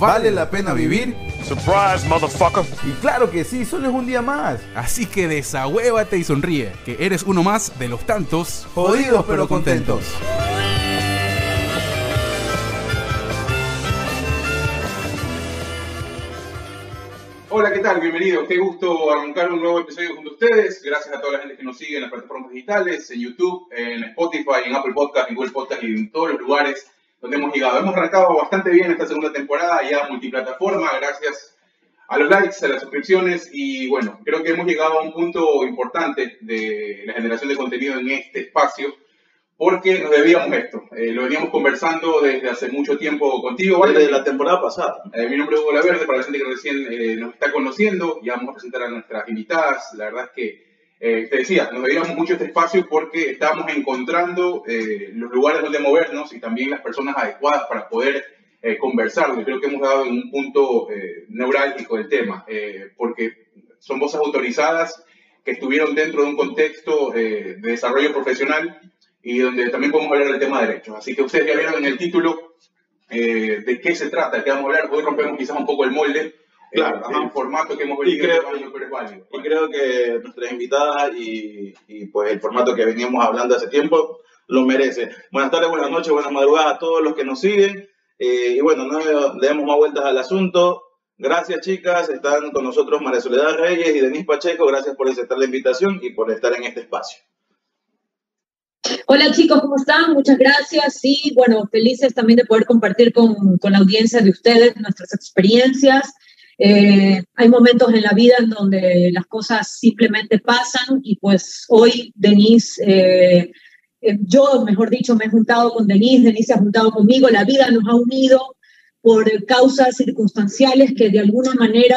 ¿Vale la pena vivir? Surprise, motherfucker. Y claro que sí, solo es un día más. Así que desahuévate y sonríe, que eres uno más de los tantos Jodidos pero contentos. Hola, ¿qué tal? Bienvenidos. Qué gusto arrancar un nuevo episodio junto a ustedes. Gracias a toda la gente que nos sigue en las plataformas digitales, en YouTube, en Spotify, en Apple Podcast, en Google Podcast y en todos los lugares donde hemos llegado. Hemos arrancado bastante bien esta segunda temporada, ya multiplataforma, gracias a los likes, a las suscripciones y bueno, creo que hemos llegado a un punto importante de la generación de contenido en este espacio porque nos debíamos esto. Eh, lo veníamos conversando desde hace mucho tiempo contigo, ¿vale? Desde la temporada pasada. Eh, mi nombre es Hugo Laverde, para la gente que recién eh, nos está conociendo, ya vamos a presentar a nuestras invitadas. La verdad es que, eh, te decía, nos debíamos mucho este espacio porque estábamos encontrando eh, los lugares donde movernos y también las personas adecuadas para poder eh, conversar. Yo creo que hemos dado en un punto eh, neurálgico del tema, eh, porque son voces autorizadas que estuvieron dentro de un contexto eh, de desarrollo profesional y donde también podemos hablar del tema de derechos. Así que ustedes ya vieron en el título de qué se trata, qué vamos a hablar. Hoy rompemos quizás un poco el molde. Claro, eh, ajá. el formato que hemos Y venido creo- pero es válido. Y creo que nuestras invitadas y, y, pues el formato que veníamos hablando hace tiempo lo merece. Buenas tardes, buenas noches, buenas madrugadas a todos los que nos siguen. Eh, y bueno, no le demos más vueltas al asunto. Gracias, chicas. Están con nosotros María Soledad Reyes y Denise Pacheco. Gracias por aceptar la invitación y por estar en este espacio. Hola chicos, ¿cómo están? Muchas gracias. Sí, bueno, felices también de poder compartir con, con la audiencia de ustedes nuestras experiencias. Eh, hay momentos en la vida en donde las cosas simplemente pasan y pues hoy Denise, eh, eh, yo mejor dicho, me he juntado con Denise, Denise se ha juntado conmigo, la vida nos ha unido por causas circunstanciales que de alguna manera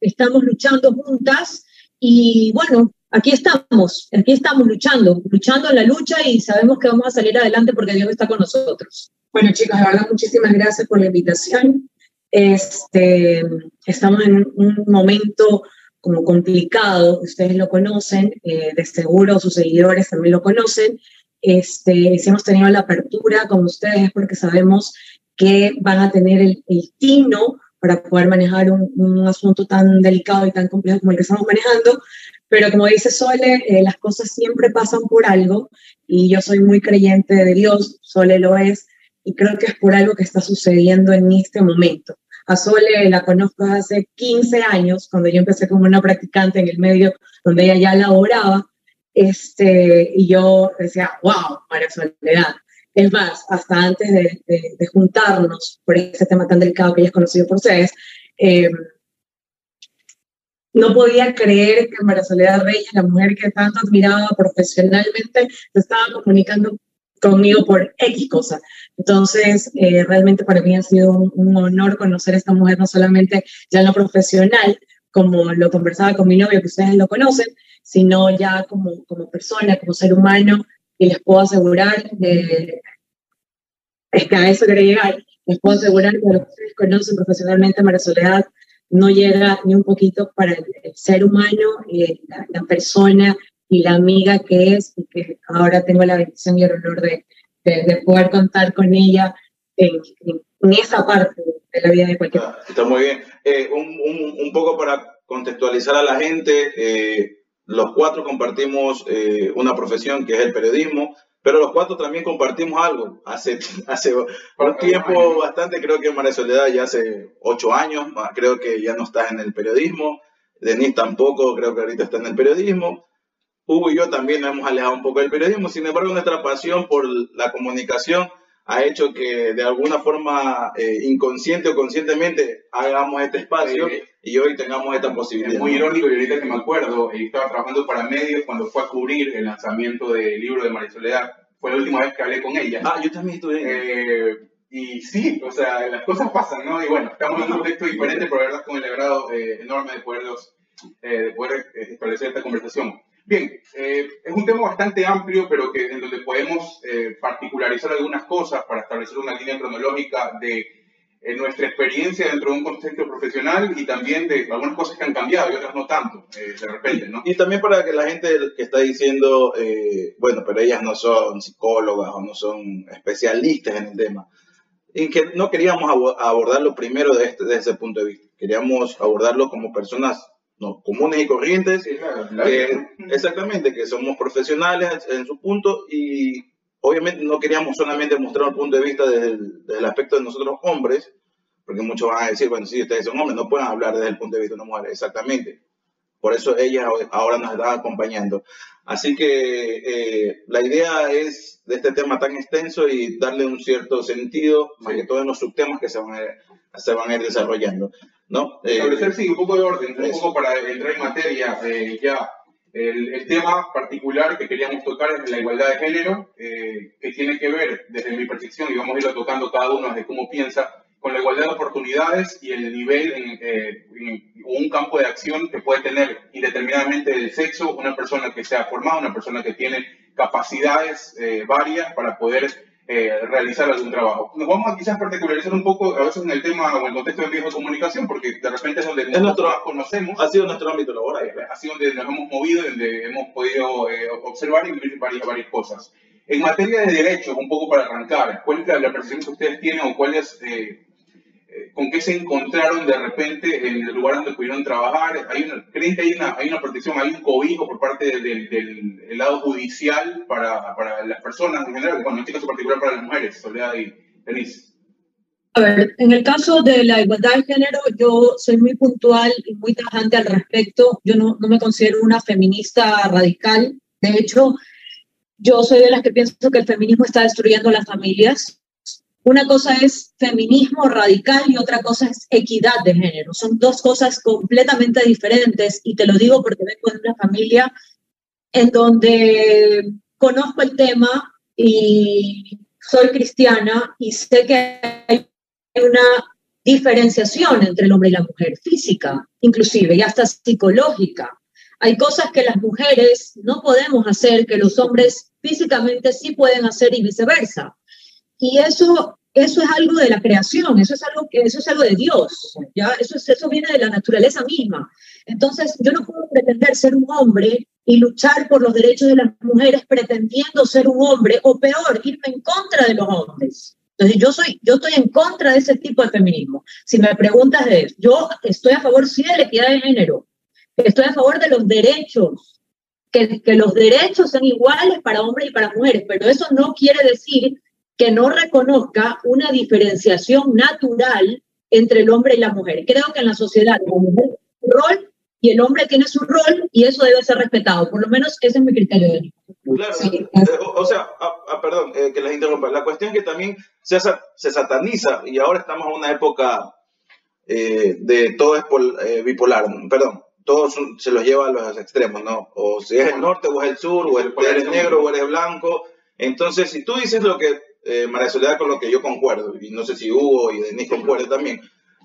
estamos luchando juntas y bueno, aquí estamos, aquí estamos luchando, luchando en la lucha y sabemos que vamos a salir adelante porque Dios está con nosotros. Bueno, chicos, de verdad, muchísimas gracias por la invitación. Este, estamos en un, momento como complicado, ustedes lo conocen, eh, de seguro sus seguidores también lo conocen. Este, si hemos tenido la apertura con ustedes es porque sabemos que van a tener el, el tino para poder manejar un, un asunto tan delicado y tan complejo como el que estamos manejando. Pero como dice Sole, eh, las cosas siempre pasan por algo y yo soy muy creyente de Dios, Sole lo es, y creo que es por algo que está sucediendo en este momento. A Sole la conozco hace 15 años, cuando yo empecé como una practicante en el medio donde ella ya laboraba, este, y yo decía, wow, María Soledad. Es más, hasta antes de, de, de juntarnos por ese tema tan delicado que ella es conocido por ustedes, eh, no podía creer que María Soledad Reyes, la mujer que tanto admiraba profesionalmente, se estaba comunicando conmigo por X cosa. Entonces, eh, realmente para mí ha sido un, honor conocer a esta mujer, no solamente ya en lo profesional, como lo conversaba con mi novio, que ustedes lo conocen, sino ya como, como persona, como ser humano, y les puedo asegurar, eh, es que a eso quería llegar, les puedo asegurar que los que ustedes conocen profesionalmente María Soledad no llega ni un poquito para el, ser humano, eh, la persona y la amiga que es, y que ahora tengo la bendición y el honor de, de, de poder contar con ella en, en, en, esa parte de la vida de cualquier persona. Está muy bien. Eh, un, un, un, poco para contextualizar a la gente, eh, los cuatro compartimos eh, una profesión que es el periodismo, pero los cuatro también compartimos algo. Hace, hace un tiempo bastante, creo que María Soledad ya hace ocho años, creo que ya no está en el periodismo. Denise tampoco, creo que ahorita está en el periodismo. Hugo y yo también nos hemos alejado un poco del periodismo, sin embargo nuestra pasión por la comunicación ha hecho que de alguna forma eh, inconsciente o conscientemente hagamos este espacio sí, y hoy tengamos esta posibilidad. Es muy irónico y ahorita que me acuerdo, eh, estaba trabajando para medios cuando fue a cubrir el lanzamiento del libro de María Soledad. Fue la última vez que hablé con ella. Ah, yo también estuve. Eh, y sí, o sea, las cosas pasan, ¿no? Y bueno, estamos en un contexto diferente, pero la verdad con el agrado eh, enorme de poder, eh, de poder eh, establecer esta conversación. Bien, eh, es un tema bastante amplio, pero que en donde podemos eh, particularizar algunas cosas para establecer una línea cronológica de eh, nuestra experiencia dentro de un contexto profesional y también de algunas cosas que han cambiado y otras no tanto, eh, de repente, ¿no? Y también para que la gente que está diciendo, eh, bueno, pero ellas no son psicólogas o no son especialistas en el tema, y que no queríamos abo- abordarlo primero desde, este, desde ese punto de vista, queríamos abordarlo como personas no, comunes y corrientes, Sí, claro, la- que, exactamente, que somos profesionales en, su punto y obviamente no queríamos solamente mostrar un punto de vista desde el, desde el aspecto de nosotros hombres, porque muchos van a decir, bueno, si ustedes son hombres, no pueden hablar desde el punto de vista de una mujer, exactamente. Por eso ellas ahora nos están acompañando. Así que eh, la idea es de este tema tan extenso y darle un cierto sentido, más que todo en los subtemas que se van a, se van a ir desarrollando. ¿No? Eh, establecer sí, un poco de orden, un poco para entrar en materia eh, ya. El, el tema particular que queríamos tocar es la igualdad de género, eh, que tiene que ver, desde mi percepción, y vamos a irlo tocando cada uno desde cómo piensa, con la igualdad de oportunidades y el nivel en, eh, en un campo de acción que puede tener indeterminadamente el sexo una persona que sea formada, una persona que tiene capacidades eh, varias para poder eh, realizar algún trabajo. Nos vamos a quizás particularizar un poco a veces en el tema o en el contexto de medios de comunicación, porque de repente es donde nosotros nuestro- más conocemos, ha sido nuestro ámbito laboral. así donde nos hemos movido, donde hemos podido eh, observar y vivir varias, varias cosas. En materia de derechos, un poco para arrancar, ¿cuál es la, la percepción que ustedes tienen o cuál es, eh, eh, con qué se encontraron de repente en el lugar donde pudieron trabajar? ¿Hay una, ¿Creen que hay una, hay una protección, hay un cobijo por parte del, del- del lado judicial para, para las personas en general? Bueno, en este caso particular para las mujeres, Soledad y Denise. A ver, en el caso de la igualdad de género, yo soy muy puntual y muy tajante al respecto. Yo no, no me considero una feminista radical. De hecho, yo soy de las que pienso que el feminismo está destruyendo las familias. Una cosa es feminismo radical y otra cosa es equidad de género. Son dos cosas completamente diferentes y te lo digo porque vengo de una familia en donde conozco el tema y soy cristiana y sé que hay una diferenciación entre el hombre y la mujer, física, inclusive, y hasta psicológica. Hay cosas que las mujeres no podemos hacer que los hombres físicamente sí pueden hacer y viceversa. Y eso, eso es algo de la creación, eso es algo, eso es algo de Dios, ¿ya? Eso, es, eso viene de la naturaleza misma. Entonces, yo no puedo pretender ser un hombre y luchar por los derechos de las mujeres pretendiendo ser un hombre, o peor, irme en contra de los hombres. Entonces, yo, soy, yo estoy en contra de ese tipo de feminismo. Si me preguntas de eso, yo estoy a favor, sí, de la equidad de género. Estoy a favor de los derechos, que, que los derechos sean iguales para hombres y para mujeres, pero eso no quiere decir que no reconozca una diferenciación natural entre el hombre y la mujer. Creo que en la sociedad la mujer tiene su rol y el hombre tiene su rol y eso debe ser respetado. Por lo menos ese es mi criterio. De Claro, Sí. eh, o, o sea, ah, ah, perdón, eh, que les interrumpa. La cuestión es que también se, se sataniza y ahora estamos en una época eh, de todo es pol- eh, bipolar, perdón, todo son- se los lleva a los extremos, ¿no? O si es el norte o es el sur, o el- eres negro o eres blanco. Entonces, si tú dices lo que, eh, María Soledad, con lo que yo concuerdo, y no sé si Hugo y Denis concuerden también,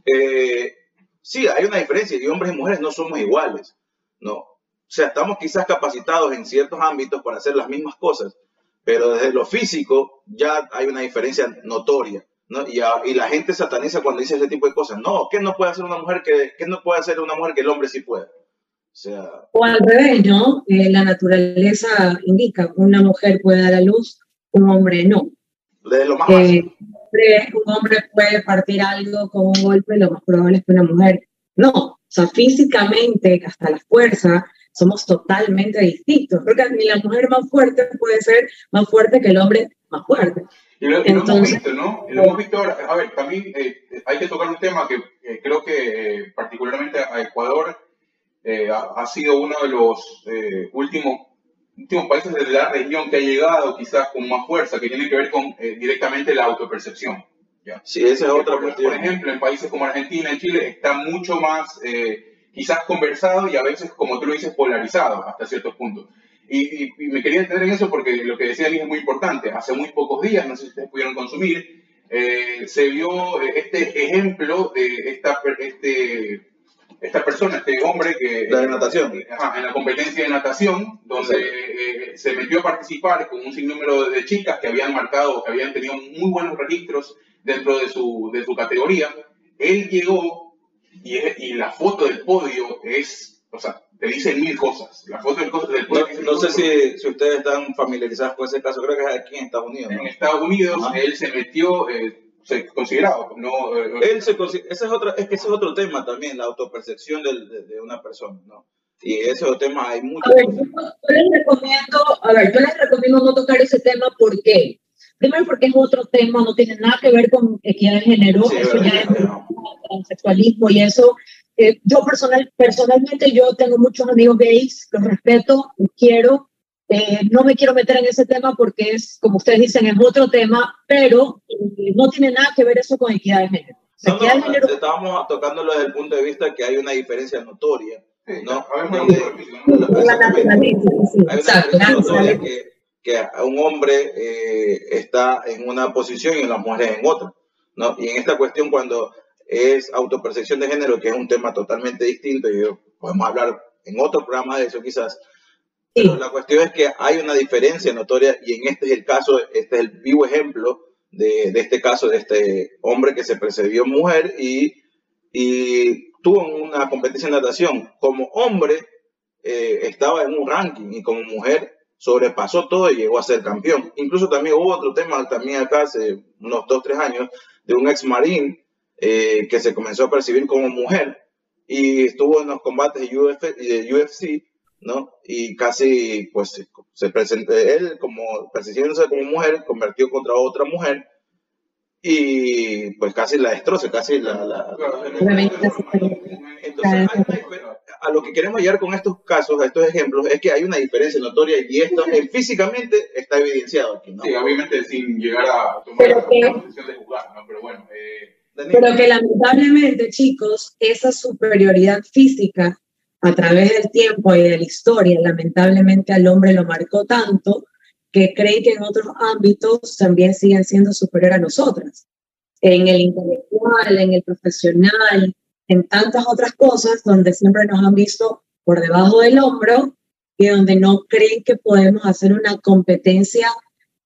eh, sí, hay una diferencia y hombres y mujeres no somos iguales, ¿no? O sea, estamos quizás capacitados en ciertos ámbitos para hacer las mismas cosas, pero desde lo físico ya hay una diferencia notoria, ¿no? Y, a- y la gente sataniza cuando dice ese tipo de cosas. No, ¿qué no puede hacer una mujer que, qué no puede hacer una mujer que el hombre sí puede? O sea, O al revés, ¿no? Eh, la naturaleza indica una mujer puede dar a luz, un hombre no. Desde lo más Eh, un hombre puede partir algo con un golpe, lo más probable es que una mujer no. O sea, físicamente, hasta la fuerza, somos totalmente distintos. Porque ni la mujer más fuerte puede ser más fuerte que el hombre más fuerte. Y lo, y lo hemos Entonces- visto, ¿no? Y lo hemos visto ahora. A ver, también eh, hay que tocar un tema que eh, creo que eh, particularmente a Ecuador eh, ha, ha sido uno de los eh, últimos, últimos países de la región que ha llegado quizás con más fuerza, que tiene que ver con eh, directamente la autopercepción. ¿ya? Sí, esa es otra por, cuestión. por ejemplo, en países como Argentina y Chile está mucho más eh, quizás conversado y a veces, como tú lo dices, polarizado hasta ciertos puntos. Y, y- y me quería entender en eso porque lo que decía Liz es muy importante. Hace muy pocos días, no sé si ustedes pudieron consumir, eh, se vio este ejemplo de esta, este, esta persona, este hombre que... La de natación. Ajá, en la competencia de natación, donde eh, se metió a participar con un sinnúmero de chicas que habían marcado, que habían tenido muy buenos registros dentro de su, de su categoría. Él llegó y, y la foto del podio es, o sea, te dicen mil cosas. La foto del, del podio... No, no sé si, si, ustedes están familiarizados con ese caso, creo que es aquí en Estados Unidos. ¿no? En Estados Unidos, Ajá. él se metió... Eh, se considerado, no, eh, él se ese es otro, es que ese es otro tema también, la autopercepción de, de, de una persona, ¿no? Y ese tema hay mucho. A ver, yo, yo, les recomiendo, a ver, yo les recomiendo no tocar ese tema porque, primero porque es otro tema, no tiene nada que ver con equidad de género, sí, eso verdad, ya es no. transexualismo y eso. Eh, yo personal, personalmente yo tengo muchos amigos gays, los respeto, los quiero, eh, no me quiero meter en ese tema porque es, como ustedes dicen, es otro tema, pero eh, no tiene nada que ver eso con equidad de género. No, equidad no, de género estábamos tocándolo desde el punto de vista que hay una diferencia notoria. ¿no? la naturaleza, sí, hay exacto. una diferencia notoria que, que un hombre eh, está en una posición y las mujeres en otra. ¿no? Y en esta cuestión, cuando es autopercepción de género, que es un tema totalmente distinto, y podemos hablar en otro programa de eso quizás, pero la cuestión es que hay una diferencia notoria y en este es el caso, este es el vivo ejemplo de, de este caso, de este hombre que se percibió mujer y, y tuvo una competencia de natación. Como hombre eh, estaba en un ranking y como mujer sobrepasó todo y llegó a ser campeón. Incluso también hubo otro tema también acá hace unos dos, tres años de un ex marín eh, que se comenzó a percibir como mujer y estuvo en los combates de, Uf, de UFC ¿no? Y casi, pues, se presentó, él como percibiéndose como mujer, convirtió contra otra mujer y pues casi la destroza, casi la... la, la entonces, a lo que queremos llegar con estos casos, a estos ejemplos, es que hay una diferencia notoria y esto en, físicamente está evidenciado aquí, ¿no? Sí, obviamente sin llegar a tomar la, que, posición de jugar, ¿no? Pero bueno... Eh, pero que lamentablemente, chicos, esa superioridad física a través del tiempo y de la historia, lamentablemente al hombre lo marcó tanto que cree que en otros ámbitos también siguen siendo superior a nosotras. En el intelectual, en el profesional, en tantas otras cosas donde siempre nos han visto por debajo del hombro y donde no creen que podemos hacer una competencia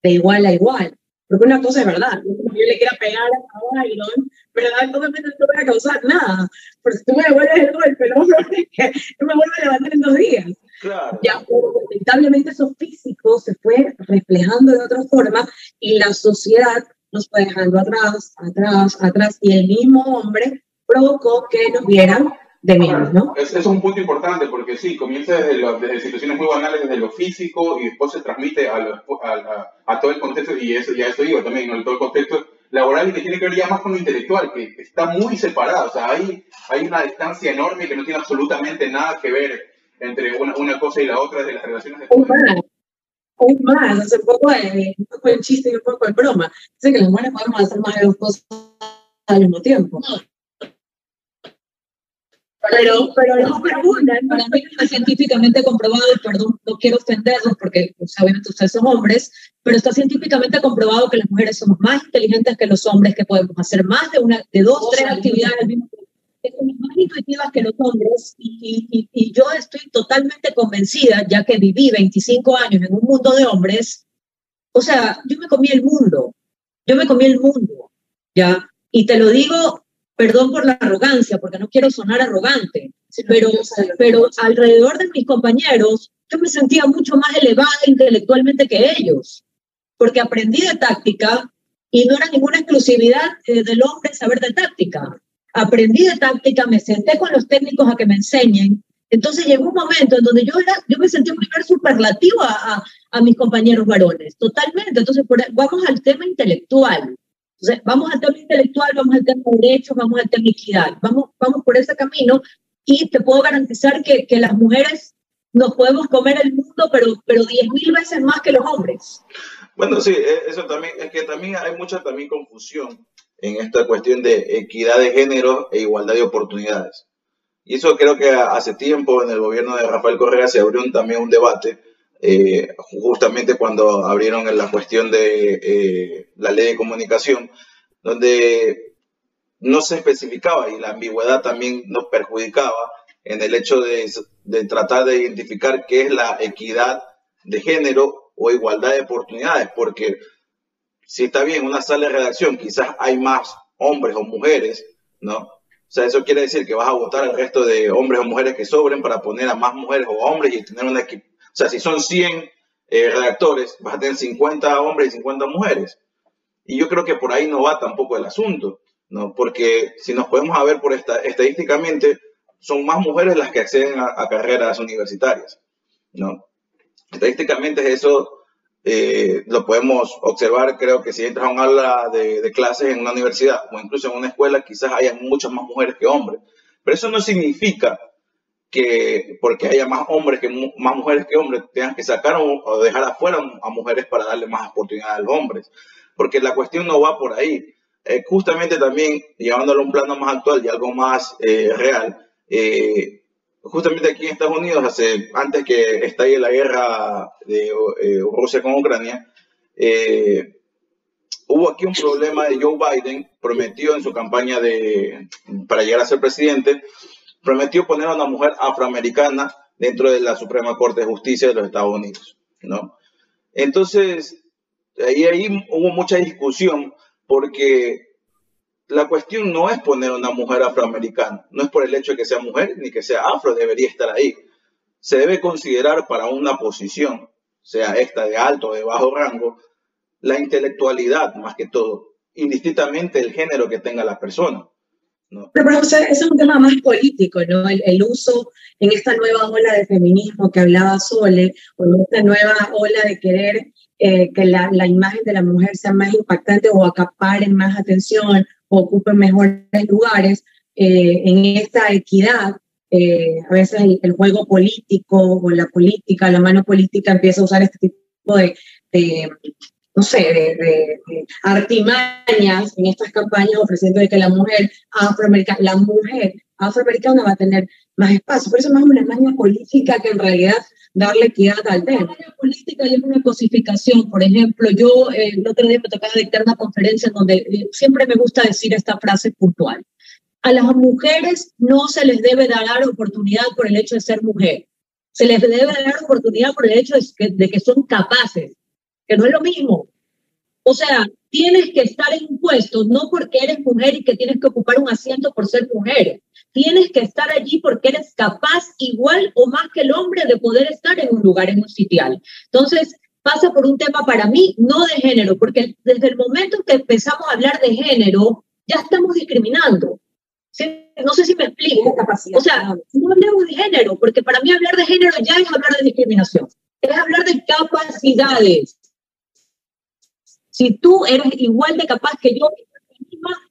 de igual a igual. Porque una cosa es verdad, yo le quiera pegar a Byron, ¿verdad? Obviamente no voy a causar nada. Si tú me devuelves el golpe, no, no me vuelvo a levantar en dos días. Claro. Ya, lamentablemente eso físico se fue reflejando de otra forma y la sociedad nos fue dejando atrás, atrás, atrás y el mismo hombre provocó que nos vieran de menos, ¿no? Es, es, un punto importante porque sí, comienza desde, lo, desde, situaciones muy banales, desde lo físico y después se transmite a, lo, a, a, a todo el contexto y eso, ya eso digo también, ¿no? todo el contexto laboral y que tiene que ver ya más con lo intelectual, que está muy separado, o sea, hay, hay una distancia enorme que no tiene absolutamente nada que ver entre una, una cosa y la otra de las relaciones de. Un más, hace poco, eh, un poco el chiste y un poco el broma. Dice que las mujeres podemos hacer más de dos cosas al mismo tiempo. Pero, pero no preguntan, para mí está científicamente comprobado, y perdón, no quiero ofenderlos porque pues, obviamente ustedes son hombres, pero está científicamente comprobado que las mujeres somos más inteligentes que los hombres, que podemos hacer más de una, de dos, tres actividades al mismo tiempo, que más intuitivas que los hombres, y, y, y yo estoy totalmente convencida, ya que viví 25 años en un mundo de hombres, o sea, yo me comí el mundo, yo me comí el mundo, ¿ya? Y te lo digo perdón por la arrogancia, porque no quiero sonar arrogante, pero, pero alrededor de mis compañeros yo me sentía mucho más elevada intelectualmente que ellos, porque aprendí de táctica y no era ninguna exclusividad eh, del hombre saber de táctica. Aprendí de táctica, me senté con los técnicos a que me enseñen. Entonces llegó un momento en donde yo, era, yo me sentí un primer superlativo a, a, a mis compañeros varones, totalmente. Entonces por, vamos al tema intelectual. Entonces, vamos al tema intelectual, vamos al tema de derechos, vamos al tema equidad, vamos, vamos por ese camino y te puedo garantizar que, que las mujeres nos podemos comer el mundo, pero, pero 10 mil veces más que los hombres. Bueno, sí, eso también, es que también hay mucha también confusión en esta cuestión de equidad de género e igualdad de oportunidades. Y eso creo que hace tiempo en el gobierno de Rafael Correa se abrió un, también un debate eh, justamente cuando abrieron la cuestión de eh, la ley de comunicación, donde no se especificaba y la ambigüedad también nos perjudicaba en el hecho de, tratar de identificar qué es la equidad de género o igualdad de oportunidades, porque si está bien, una sala de redacción quizás hay más hombres o mujeres, ¿no? O sea, eso quiere decir que vas a votar al resto de hombres o mujeres que sobren para poner a más mujeres o hombres y tener una equipo. O sea, si son 100 eh, redactores, vas a tener 50 hombres y 50 mujeres. Y yo creo que por ahí no va tampoco el asunto, ¿no? Porque si nos podemos ver por esta, estadísticamente, son más mujeres las que acceden a, a carreras universitarias, ¿no? Estadísticamente eso eh, lo podemos observar, creo que si entras a un aula de, clases en una universidad o incluso en una escuela, quizás haya muchas más mujeres que hombres. Pero eso no significa que porque haya más hombres que más mujeres que hombres, tengan que sacar o, dejar afuera a mujeres para darle más oportunidad a los hombres. Porque la cuestión no va por ahí. Eh, justamente también, llevándolo a un plano más actual y algo más eh, real, justamente aquí en Estados Unidos, hace, antes que estalle la guerra de eh, Rusia con Ucrania, eh, hubo aquí un problema de Joe Biden, prometió en su campaña de, para llegar a ser presidente, prometió poner a una mujer afroamericana dentro de la Suprema Corte de Justicia de los Estados Unidos, ¿no? Entonces, ahí, ahí hubo mucha discusión porque la cuestión no es poner a una mujer afroamericana, no es por el hecho de que sea mujer ni que sea afro, debería estar ahí. Se debe considerar para una posición, sea esta de alto o de bajo rango, la intelectualidad más que todo, indistintamente el género que tenga la persona. ¿No? Pero, es un tema más político, ¿no? El, uso en esta nueva ola de feminismo que hablaba Sole, o en esta nueva ola de querer eh, que la, la, imagen de la mujer sea más impactante o acaparen más atención ocupen mejores lugares eh, en esta equidad. Eh, a veces el, juego político o la política, la mano política empieza a usar este tipo de, no sé, de, artimañas en estas campañas ofreciendo de que la mujer afroamericana, la mujer afroamericana va a tener más espacio. Por eso es más una maña política que en realidad darle equidad al tema. La política y es una cosificación. Por ejemplo, yo eh, el otro día me tocaba dictar una conferencia en donde eh, siempre me gusta decir esta frase puntual. A las mujeres no se les debe dar oportunidad por el hecho de ser mujer. Se les debe dar oportunidad por el hecho de que, de que son capaces, que no es lo mismo. O sea, tienes que estar en un puesto no porque eres mujer y que tienes que ocupar un asiento por ser mujer tienes que estar allí porque eres capaz igual o más que el hombre de poder estar en un lugar, en un sitial. Entonces, pasa por un tema para mí, no de género, porque desde el momento que empezamos a hablar de género, ya estamos discriminando. No sé si me explico. O sea, no hablemos de género, porque para mí hablar de género ya es hablar de discriminación. Es hablar de capacidades. Si tú eres igual de capaz que yo,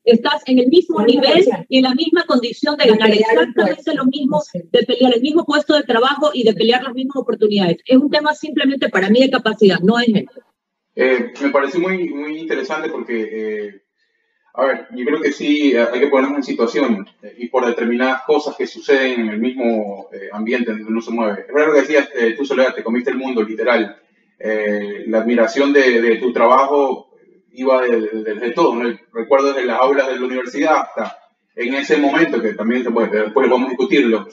estás en el mismo nivel y en la misma condición de ganar exactamente lo mismo, de pelear el mismo puesto de trabajo y de pelear las mismas oportunidades. Es un tema simplemente para mí de capacidad, no es. Eh, me parece muy, muy interesante porque, eh, a ver, yo creo que sí eh, hay que ponernos en situación y por determinadas cosas que suceden en el mismo ambiente en donde uno se mueve. Es verdad lo que decías, tú Soledad, te comiste el mundo, literal. La admiración de, de tu trabajo iba desde, todo, recuerdo desde las aulas de la universidad hasta en ese momento, que también después vamos a discutirlo,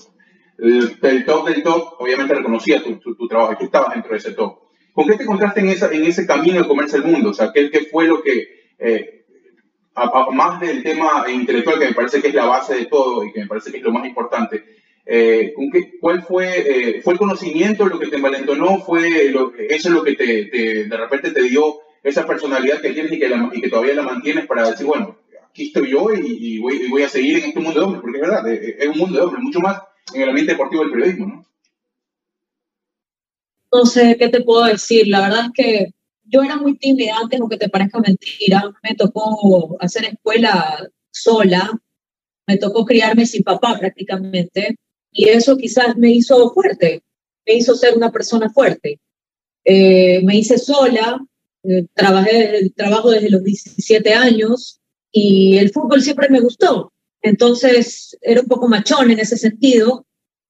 el, top del top, obviamente reconocía tu, tu, trabajo y tú estabas dentro de ese top. ¿Con qué te encontraste en, esa, en ese camino de comerse el mundo? O sea, ¿qué, qué fue lo que, eh, más del tema intelectual, que me parece que es la base de todo y que me parece que es lo más importante, eh, ¿cuál fue, eh, fue el conocimiento lo que te envalentonó? ¿Fue lo, eso lo que te, de repente te dio esa personalidad que tienes y que, que todavía la mantienes para decir, bueno, aquí estoy yo y, voy, a seguir en este mundo de hombres, porque es verdad, es, un mundo de hombres, mucho más en el ambiente deportivo del periodismo, ¿no? No sé qué te puedo decir, la verdad es que yo era muy tímida antes, aunque te parezca mentira, me tocó hacer escuela sola, me tocó criarme sin papá prácticamente, y eso quizás me hizo fuerte, me hizo ser una persona fuerte. Eh, me hice sola, eh, trabajé, trabajo desde los 17 años y el fútbol siempre me gustó. Entonces era un poco machón en ese sentido,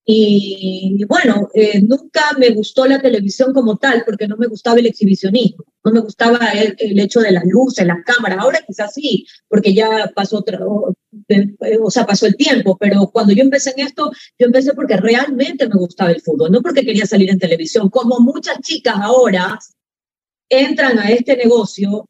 Y bueno, eh, nunca me gustó la televisión como tal porque no me gustaba el exhibicionismo, no me gustaba el, el hecho de las luces, las cámaras. Ahora quizás sí, porque ya pasó o, o sea, pasó el tiempo, pero cuando yo empecé en esto, yo empecé porque realmente me gustaba el fútbol, no porque quería salir en televisión, como muchas chicas ahora entran a este negocio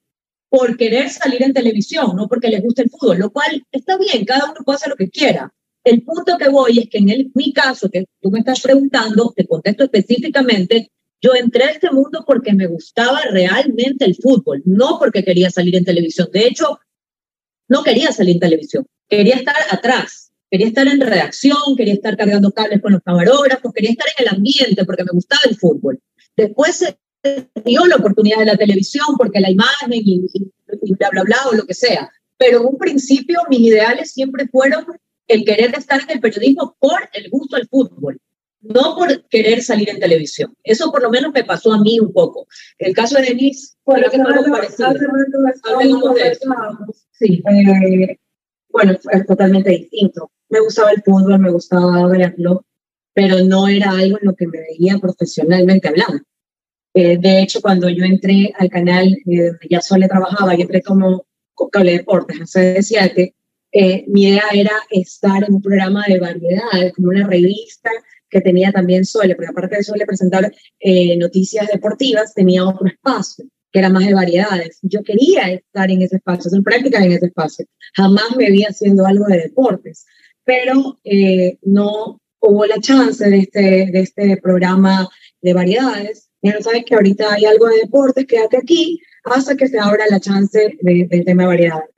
por querer salir en televisión, no porque les gusta el fútbol, lo cual está bien, cada uno puede hacer lo que quiera el punto que voy es que en el, mi caso, que tú me estás preguntando, te contesto específicamente, yo entré a este mundo porque me gustaba realmente el fútbol, no porque quería salir en televisión. De hecho, no quería salir en televisión, quería estar atrás, quería estar en redacción, quería estar cargando cables con los camarógrafos, quería estar en el ambiente porque me gustaba el fútbol. Después se dio la oportunidad de la televisión porque la imagen y, y bla, bla, bla, o lo que sea. Pero en un principio mis ideales siempre fueron el querer estar en el periodismo por el gusto al fútbol, no por querer salir en televisión. Eso por lo menos me pasó a mí un poco. El caso de Denise fue lo que no parecido. Sí, eh, bueno, es totalmente distinto. Me gustaba el fútbol, me gustaba verlo, pero no era algo en lo que me veía profesionalmente hablando. Eh, de hecho, cuando yo entré al canal eh, donde ya Sole trabajaba, yo entré como cable deportes hace siete, eh, mi idea era estar en un programa de variedades, como una revista que tenía también Sole, porque aparte de Sole presentar eh, noticias deportivas, tenía otro espacio que era más de variedades. Yo quería estar en ese espacio, hacer prácticas en ese espacio. Jamás me vi haciendo algo de deportes, pero eh, no hubo la chance de este, de este programa de variedades. Ya no sabes que ahorita hay algo de deportes, quédate aquí hasta que se abra la chance del tema de variedades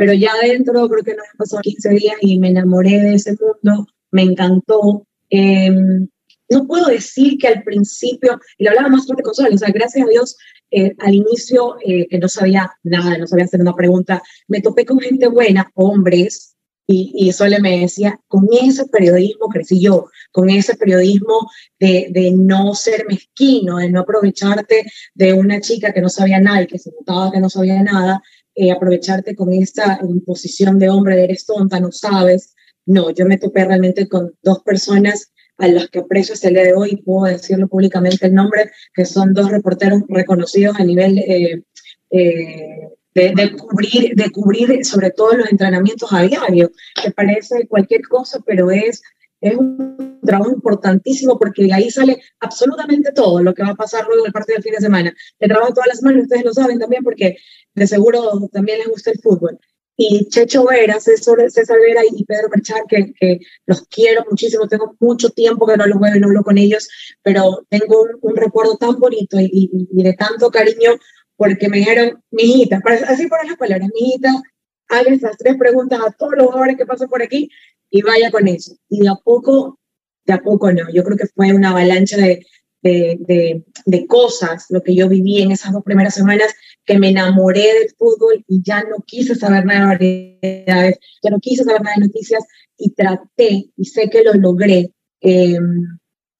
pero ya dentro creo que nos pasó 15 días y me enamoré de ese mundo, me encantó. Em, no puedo decir que al principio, y lo hablaba más fuerte con Sol, o sea, gracias a Dios, eh, al inicio, eh, no sabía nada, no sabía hacer una pregunta, me topé con gente buena, hombres, y, y Sole me decía, con ese periodismo crecí yo, con ese periodismo de, de, no ser mezquino, de no aprovecharte de una chica que no sabía nada y que se notaba que no sabía nada, eh, aprovecharte con esta imposición de hombre, eres tonta, no sabes. No, yo me topé realmente con dos personas a las que aprecio hasta el día de hoy, puedo decirlo públicamente el nombre, que son dos reporteros reconocidos a nivel eh, eh, de, de, cubrir, de cubrir sobre todo los entrenamientos a diario, que parece cualquier cosa, pero es es un trabajo importantísimo porque de ahí sale absolutamente todo lo que va a pasar luego del partido del fin de semana. El trabajo todas las semanas, ustedes lo saben también porque de seguro también les gusta el fútbol. Y Checho Vera, César, César Vera y Pedro Merchán, que, que, los quiero muchísimo, tengo mucho tiempo que no los veo y no hablo con ellos, pero tengo un, un recuerdo tan bonito y, y, y, de tanto cariño porque me dijeron, mi hijita, así por las palabras, mi hijita, haga esas tres preguntas a todos los jugadores que pasan por aquí y vaya con eso. Y de a poco, de a poco no, yo creo que fue una avalancha de, de, de, cosas, lo que yo viví en esas dos primeras semanas, que me enamoré del fútbol y ya no quise saber nada de variedades, ya no quise saber nada de noticias y traté, y sé que lo logré, eh,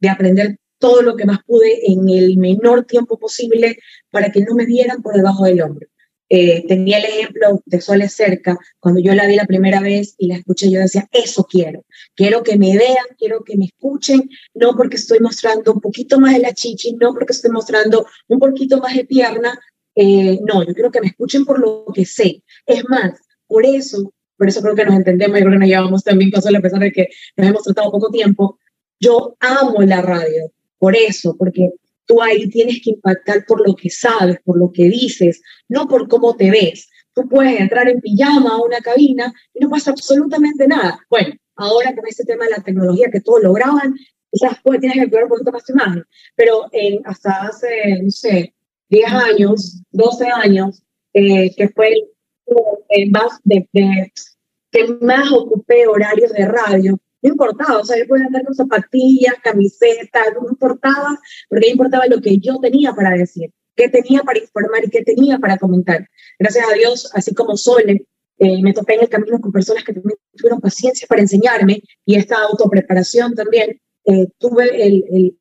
de aprender todo lo que más pude en el menor tiempo posible para que no me vieran por debajo del hombro. Eh, tenía el ejemplo de Sole Cerca, cuando yo la vi la primera vez y la escuché, yo decía, eso quiero, quiero que me vean, quiero que me escuchen, no porque estoy mostrando un poquito más de la chichi, no porque estoy mostrando un poquito más de pierna, eh, no, yo quiero que me escuchen por lo que sé. Es más, por eso, por eso creo que nos entendemos, y creo que nos llevamos también con a pesar de que nos hemos tratado poco tiempo, yo amo la radio, por eso, porque tú ahí tienes que impactar por lo que sabes, por lo que dices, no por cómo te ves. Tú puedes entrar en pijama a una cabina y no pasa absolutamente nada. Bueno, ahora con este tema de la tecnología, que todo lo graban, quizás pues tienes que cuidar un más tu imagen, pero en, hasta hace, no sé, 10 años, 12 años, eh, que fue el, más que más ocupé horarios de radio, no importaba, o sea, yo podía andar con zapatillas, camisetas, no importaba, porque importaba lo que yo tenía para decir, qué tenía para informar y qué tenía para comentar. Gracias a Dios, así como Sole, eh, me topé en el camino con personas que también tuvieron paciencia para enseñarme y esta autopreparación también. Eh, tuve el, el,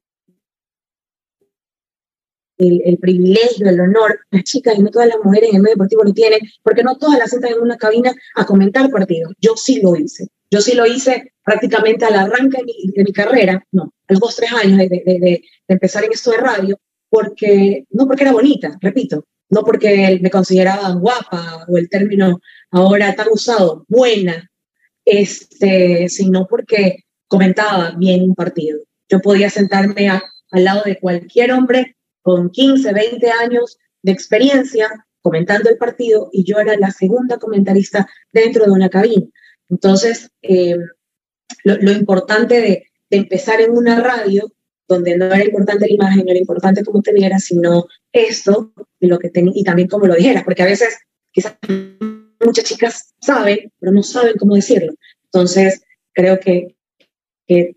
el, el, privilegio, el honor, las chicas y no todas las mujeres en el medio deportivo lo tienen, porque no todas las sientan en una cabina a comentar partidos. Yo sí lo hice Yo sí lo hice prácticamente al arranque de mi, carrera, no, a los dos, tres años de, de, de, empezar en esto de radio, porque, no porque era bonita, repito, no porque me consideraban guapa o el término ahora tan usado, buena, este, sino porque comentaba bien un partido. Yo podía sentarme al lado de cualquier hombre con 15, 20 años de experiencia comentando el partido y yo era la segunda comentarista dentro de una cabina. Entonces, eh, lo, importante de, empezar en una radio, donde no era importante la imagen, no era importante cómo te vieras, sino esto, y, lo que y también cómo lo dijeras, porque a veces quizás muchas chicas saben, pero no saben cómo decirlo. Entonces, creo que,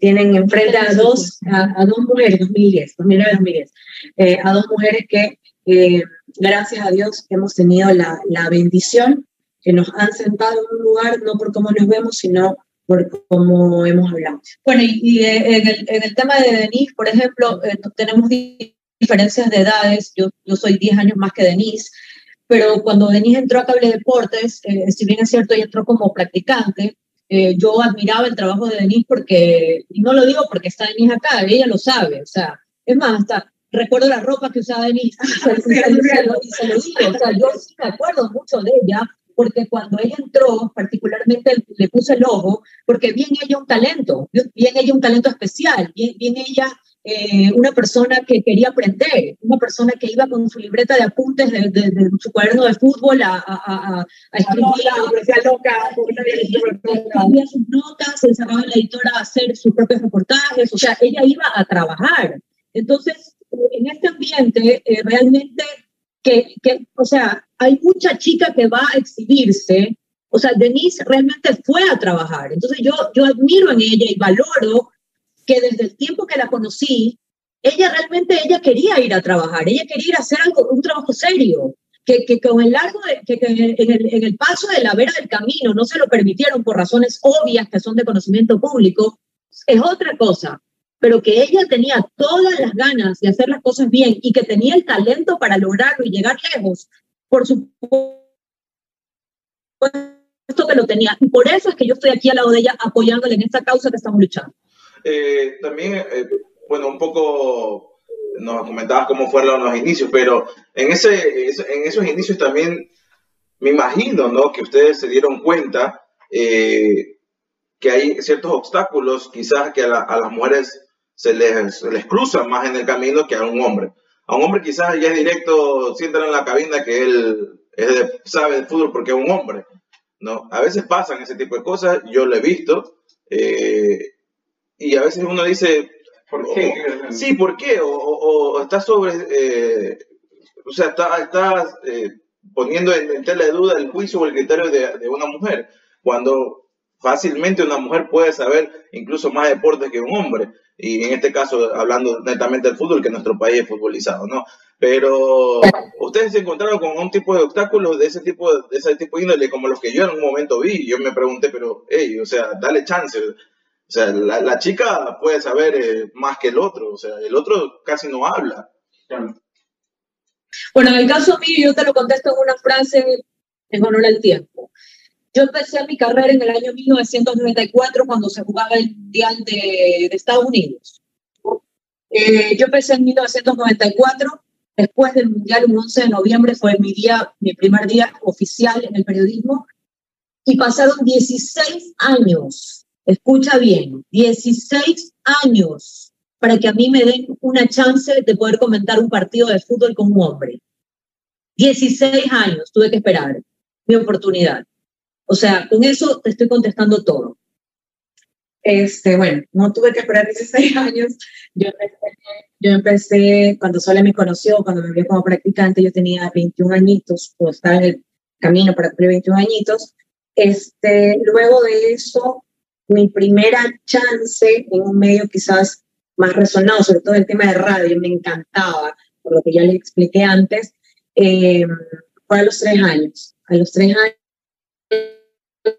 tienen enfrente a dos, a, dos mujeres, 2010, 2009-2010, eh, a dos mujeres que, eh, gracias a Dios, hemos tenido la, la bendición que nos han sentado en un lugar no por cómo nos vemos, sino por cómo hemos hablado. Bueno, y, eh, en, el, en, el, tema de Denise, por ejemplo, tenemos diferencias de edades, yo, yo soy 10 años más que Denise, pero cuando Denise entró a Cable Deportes, eh, si bien es cierto, ella entró como practicante, eh, yo admiraba el trabajo de Denise porque, y no lo digo porque está Denise acá, ella lo sabe, o sea, es más, hasta recuerdo la ropa que usaba Denise, y se, lo, digo, o sea, yo sí me acuerdo mucho de ella, porque cuando ella entró, particularmente le puse el ojo, porque bien ella un talento, bien ella un talento especial, bien, bien ella eh, una persona que quería aprender, una persona que iba con su libreta de apuntes de, su cuaderno de fútbol a, a, a, a escribir, escribía sus notas, se encerraba en la editora a hacer sus propios reportajes, o sea, ella iba a trabajar. Entonces, en este ambiente, eh, realmente, que, que, o sea, hay mucha chica que va a exhibirse, o sea, Denise realmente fue a trabajar. Entonces, yo, yo admiro en ella y valoro que desde el tiempo que la conocí, ella realmente ella quería ir a trabajar, ella quería ir a hacer algo, un trabajo serio, que, que con el largo, de, que, en, el, en, el, paso de la vera del camino no se lo permitieron por razones obvias que son de conocimiento público, es otra cosa, pero que ella tenía todas las ganas de hacer las cosas bien y que tenía el talento para lograrlo y llegar lejos, por supuesto que lo tenía. Y por eso es que yo estoy aquí al lado de ella apoyándole en esta causa que estamos luchando. Eh, también, eh, bueno, un poco nos comentabas cómo fueron los inicios, pero en, ese, en esos inicios también me imagino, ¿no? Que ustedes se dieron cuenta eh, que hay ciertos obstáculos, quizás que a, las mujeres se les, les, cruzan más en el camino que a un hombre. A un hombre quizás ya es directo, sientan en la cabina que él sabe de fútbol porque es un hombre, ¿no? A veces pasan ese tipo de cosas, yo lo he visto, y a veces uno dice, ¿por qué? sí, ¿por qué? O, o, está sobre, eh, o sea, está, eh, poniendo en, tela de duda el juicio o el criterio de, de, una mujer, cuando fácilmente una mujer puede saber incluso más deportes que un hombre, y en este caso hablando netamente del fútbol, que nuestro país es futbolizado, ¿no? Pero ustedes se encontraron con un tipo de obstáculos de ese tipo de, ese tipo de índole como los que yo en un momento vi, yo me pregunté, pero, hey, o sea, dale chance, o sea, la, chica puede saber eh, más que el otro, o sea, el otro casi no habla. Bueno, en el caso mío, yo te lo contesto en una frase en honor al tiempo. Yo empecé mi carrera en el año 1994 cuando se jugaba el Mundial de, Estados Unidos. Eh, yo empecé en 1994, después del Mundial, un 11 de noviembre fue mi día, mi primer día oficial en el periodismo, y pasaron 16 años escucha bien, 16 años para que a mí me den una chance de poder comentar un partido de fútbol con un hombre. 16 años tuve que esperar mi oportunidad. O sea, con eso te estoy contestando todo. Este, bueno, no tuve que esperar 16 años. Yo empecé, yo empecé cuando Sole me conoció, cuando me vio como practicante, yo tenía 21 añitos, o estaba en el camino para cumplir 21 añitos. Este, luego de eso, mi primera chance en un medio quizás más resonado, sobre todo el tema de radio, me encantaba, por lo que ya les expliqué antes, eh, fue a los tres años. A los tres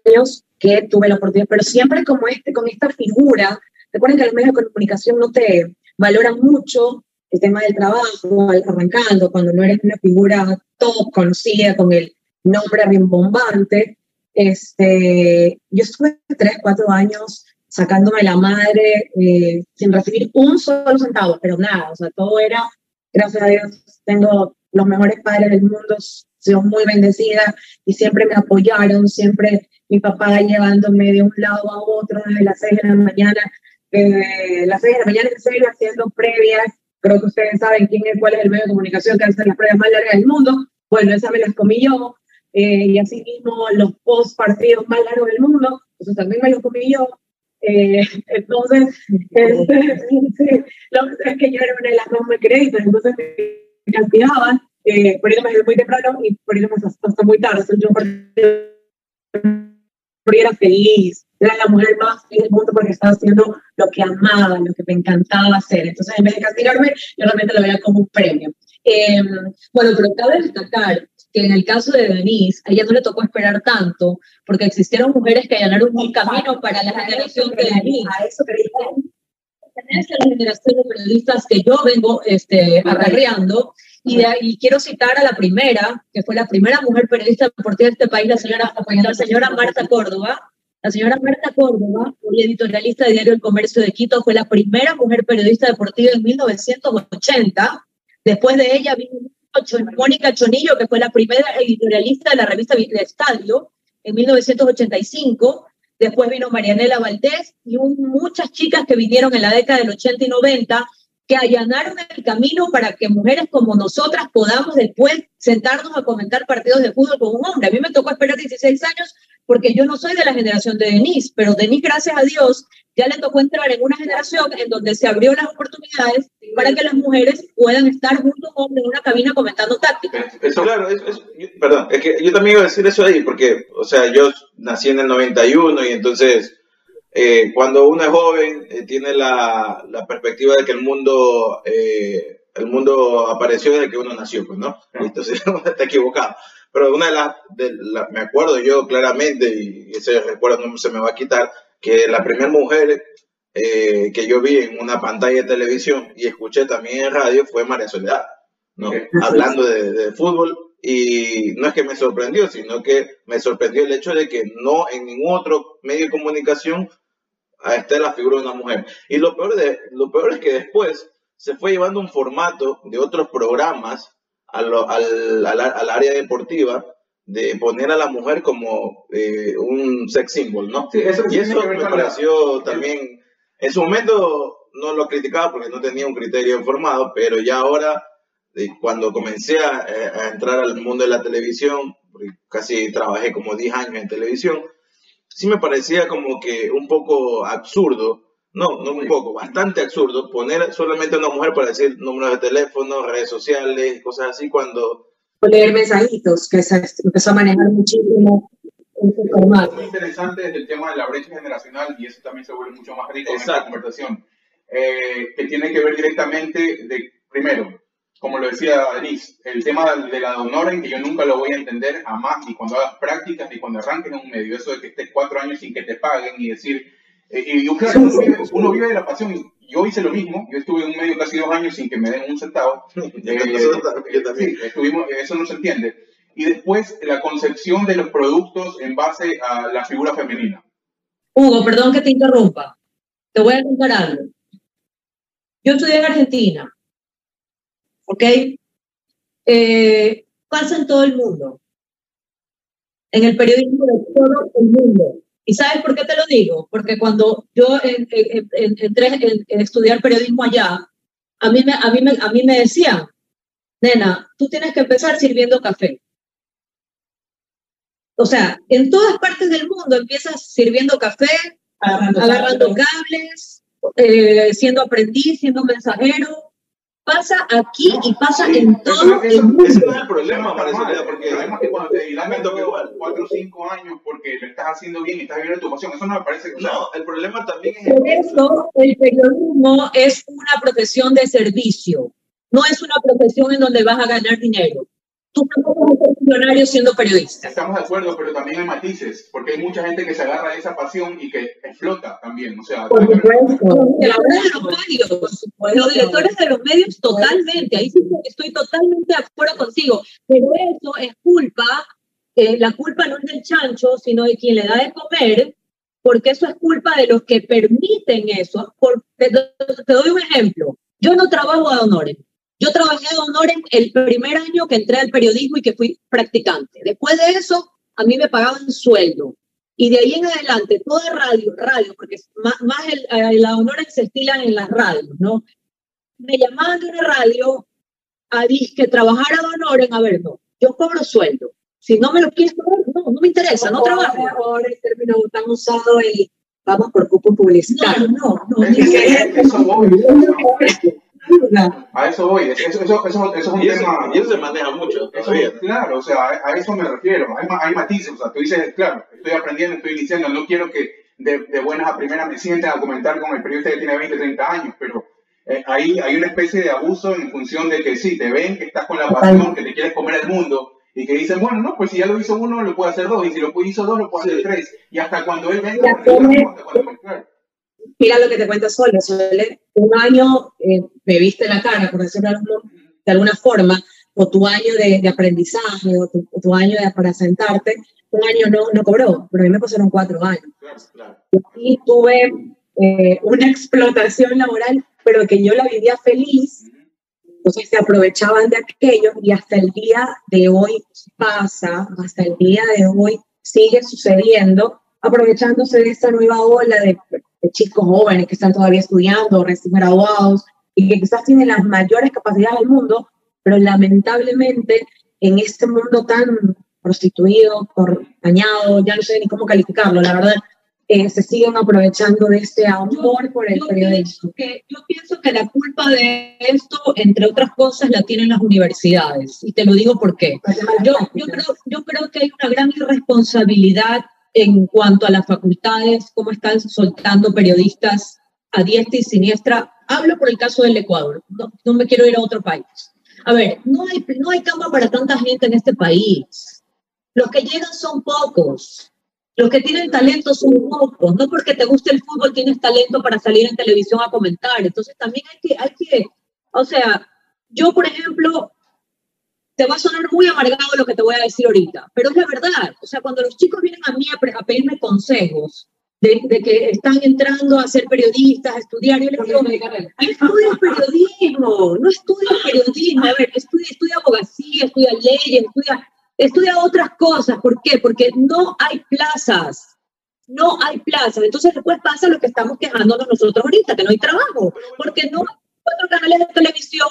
años que tuve la oportunidad, pero siempre como este, con esta figura, recuerden que los medios de comunicación no te valoran mucho el tema del trabajo, arrancando, cuando no eres una figura top conocida con el nombre rimbombante, este, yo estuve tres, cuatro años sacándome la madre eh, sin recibir un solo centavo, pero nada, o sea, todo era, gracias a Dios, tengo los mejores padres del mundo, soy muy bendecida y siempre me apoyaron, siempre mi papá llevándome de un lado a otro desde las seis de la mañana, las seis de la mañana en serio haciendo previas, creo que ustedes saben quién es, cuál es el medio de comunicación que hace las pruebas más largas del mundo, bueno, esa me las comí yo, eh, y así mismo los post partidos más largos del mundo, eso también me los comí yo, eh, entonces, este, es que yo era una de las más créditos, entonces me castigaban eh, por irme muy temprano y por irme hasta, hasta muy tarde. Yo por era feliz, era la mujer más feliz del mundo porque estaba haciendo lo que amaba, lo que me encantaba hacer. Entonces, en vez de castigarme, yo realmente lo veía como un premio. Eh, bueno, pero cabe destacar que en el caso de Denise, a ella no le tocó esperar tanto, porque existieron mujeres que allanaron un camino para la generación de Denise. A eso es la generación de periodistas que yo vengo este, acarreando, y, y, quiero citar a la primera, que fue la primera mujer periodista deportiva de este país, la señora, la señora Marta Córdoba. La señora Marta Córdoba, hoy editorialista de Diario El Comercio de Quito, fue la primera mujer periodista deportiva en 1980. Después de ella vino Mónica Chonillo, que fue la primera editorialista de la revista El Estadio en 1985. Después vino Marianela Valdés y muchas chicas que vinieron en la década del 80 y 90 que allanaron el camino para que mujeres como nosotras podamos después sentarnos a comentar partidos de fútbol con un hombre. A mí me tocó esperar 16 años porque yo no soy de la generación de Denise, pero Denise, gracias a Dios, ya le tocó entrar en una generación en donde se abrió las oportunidades para que las mujeres puedan estar junto a un hombre en una cabina comentando tácticas. Eso, claro, perdón, es que yo también iba a decir eso ahí, porque, o sea, yo nací en el 91 y entonces eh, cuando uno es joven, eh, tiene la, la, perspectiva de que el mundo, eh, el mundo apareció desde que uno nació, pues, ¿no? Entonces está equivocado. Pero una de las, de me acuerdo yo claramente, y ese recuerdo no se me va a quitar, que la primera mujer que yo vi en una pantalla de televisión y escuché también en radio fue María Soledad, ¿no? Hablando de, de fútbol y no es que me sorprendió, sino que me sorprendió el hecho de que no en ningún otro medio de comunicación a esta la figura de una mujer. Y lo peor, de, lo peor es que después se fue llevando un formato de otros programas al, al, al, área deportiva de poner a la mujer como eh, un sex symbol, ¿no? Sí, eso y eso me pareció también, en su momento no lo criticaba porque no tenía un criterio informado, pero ya ahora, eh, cuando comencé a, a, entrar al mundo de la televisión, casi trabajé como 10 años en televisión, sí me parecía como que un poco absurdo, no, no un poco, bastante absurdo, poner solamente a una mujer para decir números de teléfono, redes sociales, cosas así, cuando... Leer mensajitos, que se empezó a manejar muchísimo es muy interesante el tema de la brecha generacional y eso también se vuelve mucho más rico en esta conversación, eh, que tiene que ver directamente de, primero, como lo decía Denise, el tema de la en que yo nunca lo voy a entender jamás, ni cuando hagas prácticas, ni cuando arranques en un medio. Eso de que estés cuatro años sin que te paguen y decir. Eh, y uno, vive, uno, vive, de la pasión. Yo hice lo mismo. Yo estuve en un medio casi dos años sin que me den un centavo. Eh, sí, estuvimos, eso no se entiende. Y después la concepción de los productos en base a la figura femenina. Hugo, perdón que te interrumpa. Te voy a contar algo. Yo estudié en Argentina ¿ok? Eh, pasa en todo el mundo, en el periodismo de todo el mundo. ¿Y sabes por qué te lo digo? Porque cuando yo entré en, estudiar periodismo allá, a mí, me, a, mí me, a mí me decían, nena, tú tienes que empezar sirviendo café. O sea, en todas partes del mundo empiezas sirviendo café, agarrando, cables, eh, siendo aprendiz, siendo mensajero, pasa aquí y pasa en todo el mundo. Ese es el problema, parece porque además que cuando te dirán igual 4 o 5 años porque lo estás haciendo bien y estás viviendo tu pasión, eso no me parece. No, el problema también es. Por eso el periodismo es una profesión de servicio, no es una profesión en donde vas a ganar dinero. Tú tampoco ser millonario siendo periodista. Estamos de acuerdo, pero también hay matices, porque hay mucha gente que se agarra de esa pasión y que explota también. O sea, Por supuesto. de los medios, los directores de los medios, totalmente. Ahí sí estoy totalmente de acuerdo contigo. Pero eso es culpa eh, la culpa no es del chancho, sino de quien le da de comer, porque eso es culpa de los que permiten eso. Por, te, te doy un ejemplo. Yo no trabajo a honores. Yo trabajé a honores el primer año que entré al periodismo y que fui practicante. Después de eso, a mí me pagaban sueldo. Y de ahí en adelante, toda radio, radio, porque más, más el, el honores se estilan en las radios, ¿no? Me llamaban de una radio a que trabajar a honores, a ver, no, yo cobro sueldo. Si no me lo quieres cobrar, no, no me interesa, no, trabajo. Ahora el término tan usado el vamos por cupo publicitario. No, no, no. Eso voy. A eso voy, eso, eso, eso, eso es un Y eso, tema. y eso se maneja mucho claro, o sea, a, a eso me refiero. Hay, hay matices, o sea, tú dices, claro, estoy aprendiendo, estoy iniciando, no quiero que de, de buenas a primeras me sienten a comentar con el periodista que tiene 20, 30 años, pero eh, ahí hay una especie de abuso en función de que sí, te ven que estás con la pasión, que te quieres comer el mundo, y que dicen, bueno, no, pues si ya lo hizo uno, lo puede hacer dos, y si lo hizo dos, lo puede hacer tres, y hasta cuando él venga, hasta cuando me- claro. Mira lo que te cuenta Sole. Sole, un año eh, me viste la cara, por decirlo de alguna, forma, o tu año de, de aprendizaje, o tu, o tu año de, para sentarte, un año no, no cobró, pero a mí me pasaron cuatro años. Y tuve eh, una explotación laboral, pero que yo la vivía feliz. Entonces se aprovechaban de aquello y hasta el día de hoy pasa, hasta el día de hoy sigue sucediendo, aprovechándose de esta nueva ola de, de chicos jóvenes que están todavía estudiando, recién graduados y que quizás tienen las mayores capacidades del mundo, pero lamentablemente en este mundo tan prostituido, por, dañado, ya no sé ni cómo calificarlo, la verdad, eh, se siguen aprovechando de este amor por el yo periodismo. que, yo pienso que la culpa de esto, entre otras cosas, la tienen las universidades. Y te lo digo por qué. Yo, yo, creo, yo creo que hay una gran irresponsabilidad en cuanto a las facultades, cómo están soltando periodistas a diestra y siniestra. Hablo por el caso del Ecuador, no, me quiero ir a otro país. A ver, no hay, no hay cama para tanta gente en este país. Los que llegan son pocos. Los que tienen talento son pocos. No porque te guste el fútbol tienes talento para salir en televisión a comentar. Entonces también hay que, hay que, o sea, yo por ejemplo, te va a sonar muy amargado lo que te voy a decir ahorita, pero es la verdad. O sea, cuando los chicos vienen a mí a, a pedirme consejos de, de que están entrando a ser periodistas, a estudiar, yo les digo, estudia periodismo, no estudia periodismo, a ver, estudia, estudia abogacía, estudia leyes, estudia, estudia otras cosas. ¿Por qué? Porque no hay plazas. No hay plazas. Entonces después pasa lo que estamos quejándonos nosotros ahorita, que no hay trabajo, porque no hay cuatro canales de televisión,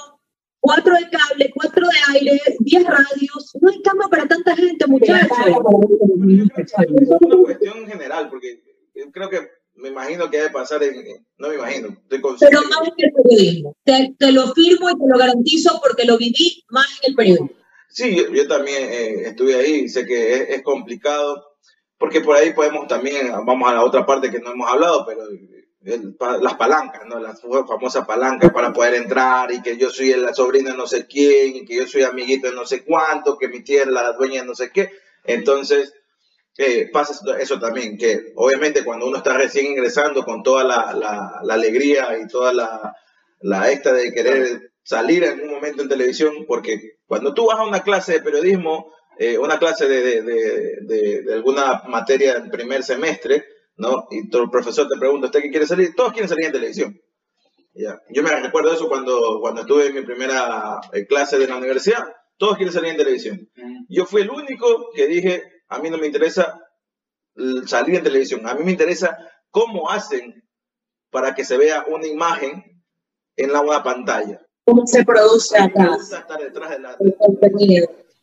cuatro de cable, cuatro de aire, diez radios, no hay cama para tanta gente, muchachos. Es una cuestión general, porque yo creo que me imagino que debe pasar en. No me imagino, estoy consciente. Pero más en el periodismo. Te, te lo firmo y te lo garantizo porque lo viví más en el periodismo. Sí, yo, yo también eh, estuve ahí, sé que es, es complicado, porque por ahí podemos también, vamos a la otra parte que no hemos hablado, pero el las palancas, ¿no? Las famosas palancas para poder entrar y que yo soy la sobrina de no sé quién y que yo soy amiguito de no sé cuánto, que mi tía es la dueña de no sé qué. Entonces, eh, pasa eso- también, que obviamente cuando uno está recién ingresando con toda la, la- la alegría y toda la, la esta de querer salir en un momento en televisión, porque cuando tú vas a una clase de periodismo, eh, una clase de, de- de- de- de alguna materia en primer semestre, ¿no? Y todo el profesor te pregunta, ¿usted qué quiere salir? Todos quieren salir en televisión. Ya. Yo me recuerdo eso cuando, cuando estuve en mi primera eh, clase de la universidad. Todos quieren salir en televisión. Yo fui el único que dije, a mí no me interesa salir en televisión, a mí me interesa cómo hacen para que se vea una imagen en la una pantalla. ¿Cómo se produce acá gusta estar detrás de la...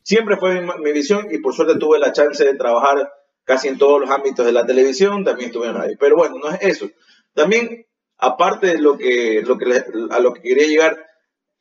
Siempre fue mi, mi visión y por suerte tuve la chance de trabajar casi en todos los ámbitos de la televisión, también estuve en radio. Pero bueno, no es eso. También, aparte de lo que, lo que a lo que quería llegar,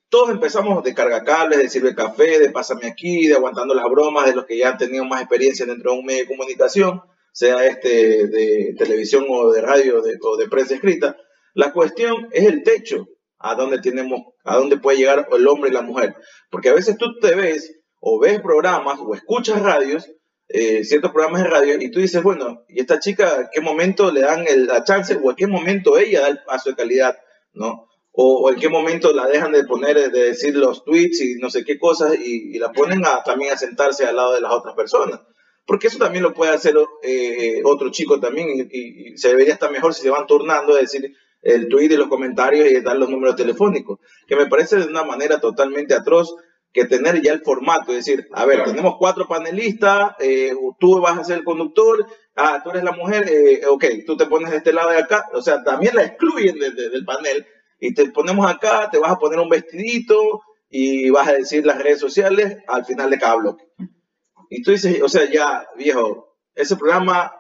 todos empezamos de cargacables, de sirve café, de pásame aquí, de aguantando las bromas de los que ya han tenido más experiencia dentro de un medio de comunicación, sea este de televisión o de radio o de prensa escrita. La cuestión es el techo a dónde tenemos, a dónde puede llegar el hombre y la mujer. Porque a veces tú te ves o ves programas o escuchas radios, eh, ciertos programas de radio, y tú dices, bueno, ¿y esta chica en qué momento le dan el- la chance o en qué momento ella da el paso de calidad, ¿no? O, o en qué momento la dejan de poner, eh, de decir los tweets y no sé qué cosas y, y la ponen a, también a sentarse al lado de las otras personas. porque eso también lo puede hacer eh, otro chico también y, y, se debería estar mejor si se van turnando, es decir, el tweet y los comentarios y dar los números telefónicos, que me parece de una manera totalmente atroz que tener ya el formato, es decir, a ver, tenemos cuatro panelistas, eh, tú vas a ser el conductor, ah, tú eres la mujer, eh, ok, tú te pones de este lado de acá, o sea, también la excluyen del panel y te ponemos acá, te vas a poner un vestidito y vas a decir las redes sociales al final de cada bloque. Y tú dices, o sea, ya, viejo, ese programa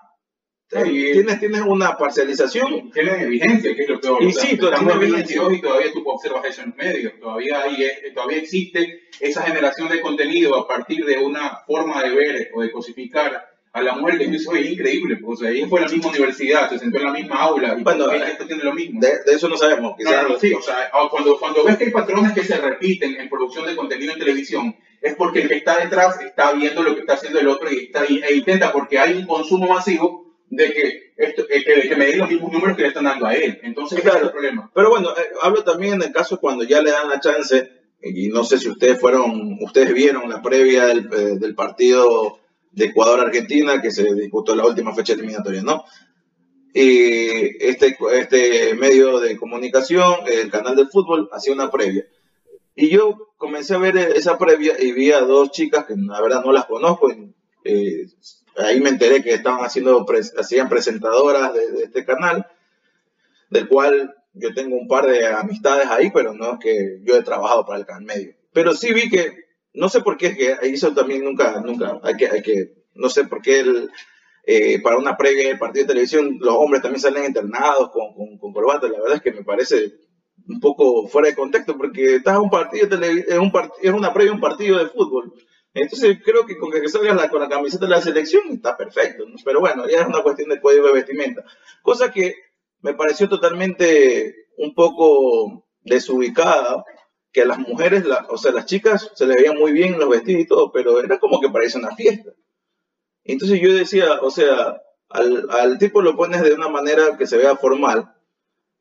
tienes, tienes una parcialización. Tiene vigencia, que es lo peor. Y sí, estamos en 2022 y todavía tú observas eso en los medios. Todavía, hay, eh, todavía existe esa generación de contenido a partir de una forma de ver o de cosificar a la mujer que dices, oye, increíble, pues, o sea, ella fue a la misma universidad, se sentó en la misma aula, y bueno, esto tiene lo mismo. De, eso no sabemos. No, sí, o sea, ah, cuando, cuando ves que hay patrones que se repiten en producción de contenido en televisión, es porque el que está detrás está viendo lo que está haciendo el otro y está, e intenta, porque hay un consumo masivo, de que, esto, eh, que, que me den los mismos números que le están dando a él. Entonces, claro, es el problema. Pero bueno, eh, hablo también en el caso cuando ya le dan la chance, y no sé si ustedes fueron, ustedes vieron la previa del, eh, del partido de Ecuador-Argentina que se disputó la última fecha eliminatoria, ¿no? Y este, este medio de comunicación, el canal de fútbol, hacía una previa. Y yo comencé a ver esa previa y vi a dos chicas que la verdad no las conozco, eh, ahí me enteré que estaban haciendo, hacían presentadoras de, este canal, del cual yo tengo un par de amistades ahí, pero no es que yo he trabajado para el canal medio. Pero sí vi que, no sé por qué, es que eso también nunca, nunca, hay que, hay que, no sé por qué el, eh, para una previa de partido de televisión los hombres también salen internados con, con, corbata, la verdad es que me parece un poco fuera de contexto, porque estás en un partido, es, un es una previa un partido de fútbol. Entonces creo que con que salgas con la camiseta de la selección está perfecto, pero bueno, ya es una cuestión de código de vestimenta. Cosa que me pareció totalmente un poco desubicada, que a las mujeres, o sea, las chicas se les veía muy bien los vestidos y todo, pero era como que parece una fiesta. Entonces yo decía, o sea, al, al tipo lo pones de una manera que se vea formal,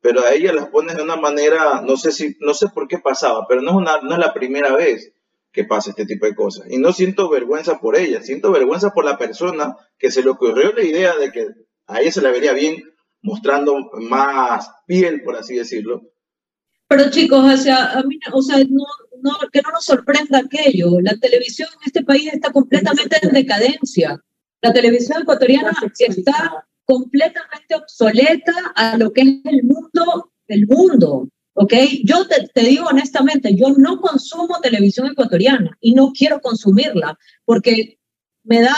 pero a ella las pones de una manera, no sé si, no sé por qué pasaba, pero no es una, no es la primera vez que pasa este tipo de cosas. Y no siento vergüenza por ella, siento vergüenza por la persona que se le ocurrió la idea de que a ella se la vería bien mostrando más piel, por así decirlo. Pero chicos, o a mí, o sea no, no, que no nos sorprenda aquello. La televisión en este país está completamente en decadencia. La televisión ecuatoriana está completamente obsoleta a lo que es el mundo, el mundo. ¿Ok? Yo te, digo honestamente, yo no consumo televisión ecuatoriana y no quiero consumirla porque me da,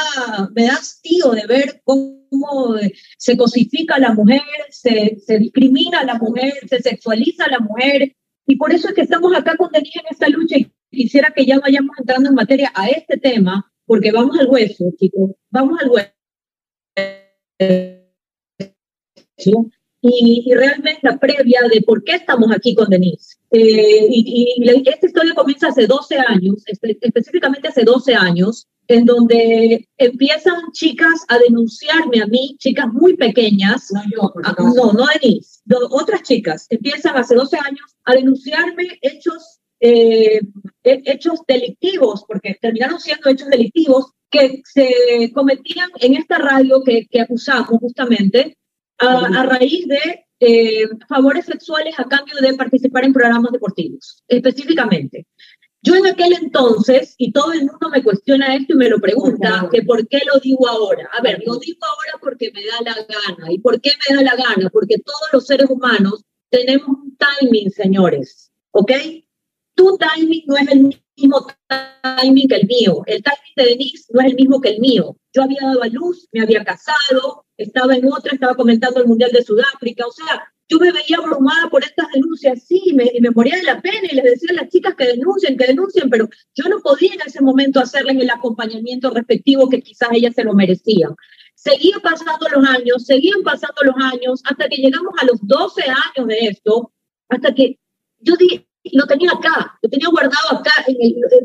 me da hastío de ver cómo se cosifica a la mujer, se, se discrimina a la mujer, se sexualiza a la mujer y por eso es que estamos acá con Denise en esta lucha y quisiera que ya vayamos entrando en materia a este tema porque vamos al hueso, chicos, vamos al hueso y, realmente la previa de por qué estamos aquí con Denise. Eh, y, y, esta historia comienza hace 12 años, específicamente hace 12 años, en donde empiezan chicas a denunciarme a mí, chicas muy pequeñas, no, no, no Denise, otras chicas empiezan hace 12 años a denunciarme hechos, eh, hechos delictivos, porque terminaron siendo hechos delictivos que se cometían en esta radio que, que acusamos justamente a, raíz de eh, favores sexuales a cambio de participar en programas deportivos, específicamente. Yo en aquel entonces, y todo el mundo me cuestiona esto y me lo pregunta, que por qué lo digo ahora. A ver, lo digo ahora porque me da la gana. ¿Y por qué me da la gana? Porque todos los seres humanos tenemos un timing, señores, ¿ok? Tu timing no es el mismo timing que el mío. El timing de Denise no es el mismo que el mío. Yo había dado a luz, me había casado, estaba en otra, estaba comentando el Mundial de Sudáfrica, o sea, yo me veía abrumada por estas denuncias, sí, me, me moría de la pena y les decía a las chicas que denuncien, que denuncien, pero yo no podía en ese momento hacerles el acompañamiento respectivo que quizás ellas se lo merecían. Seguían pasando los años, seguían pasando los años, hasta que llegamos a los 12 años de esto, hasta que yo dije, lo tenía acá, lo tenía guardado acá,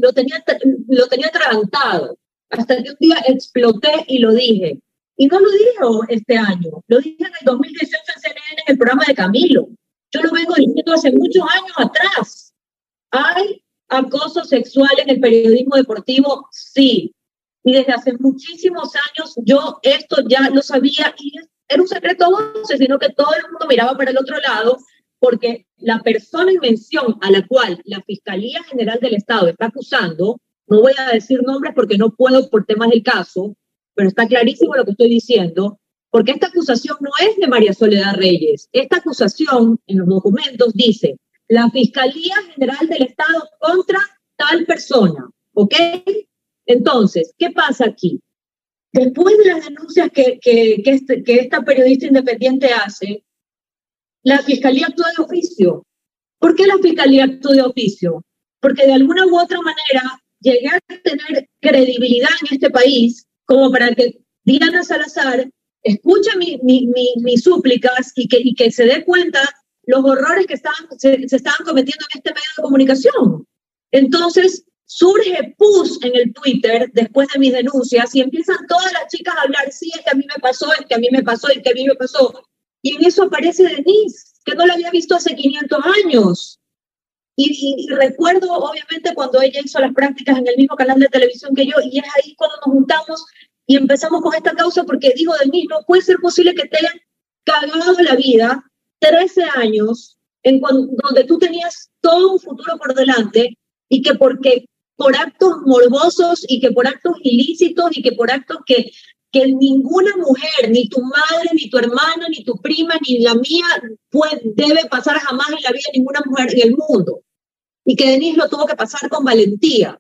lo, tenía, lo tenía atragantado, hasta que un día exploté y lo dije. Y no lo dijo este año, lo dije en el 2018 en CNN en el programa de Camilo. Yo lo vengo diciendo hace muchos años atrás. ¿Hay acoso sexual en el periodismo deportivo? Sí. Y desde hace muchísimos años yo esto ya lo sabía y era un secreto voces, sino que todo el mundo miraba para el otro lado porque la persona en mención a la cual la Fiscalía General del Estado está acusando, no voy a decir nombres porque no puedo por temas del caso, pero está clarísimo lo que estoy diciendo, porque esta acusación no es de María Soledad Reyes. Esta acusación en los documentos dice, la Fiscalía General del Estado contra tal persona, ¿ok? Entonces, ¿qué pasa aquí? Después de las denuncias que, que, que, este, que esta periodista independiente hace, la Fiscalía actúa de oficio. ¿Por qué la Fiscalía actúa de oficio? Porque de alguna u otra manera llegué a tener credibilidad en este país como para que Diana Salazar escuche mis súplicas y que, y que se dé cuenta los horrores que estaban, se, se, estaban cometiendo en este medio de comunicación. Entonces surge PUS en el Twitter después de mis denuncias y empiezan todas las chicas a hablar, sí, es que a mí me pasó, es que a mí me pasó, es que a mí me pasó. Y en eso aparece Denise, que no la había visto hace 500 años. Y, y, recuerdo, obviamente, cuando ella hizo las prácticas en el mismo canal de televisión que yo, y es ahí cuando nos juntamos y empezamos con esta causa, porque dijo Denise, no puede ser posible que te hayan cagado la vida 13 años, en cuando, donde tú tenías todo un futuro por delante, y que porque por actos morbosos y que por actos ilícitos y que por actos que que ninguna mujer, ni tu madre, ni tu hermana, ni tu prima, ni la mía, puede, debe pasar jamás en la vida de ninguna mujer en el mundo. Y que Denise lo tuvo que pasar con valentía.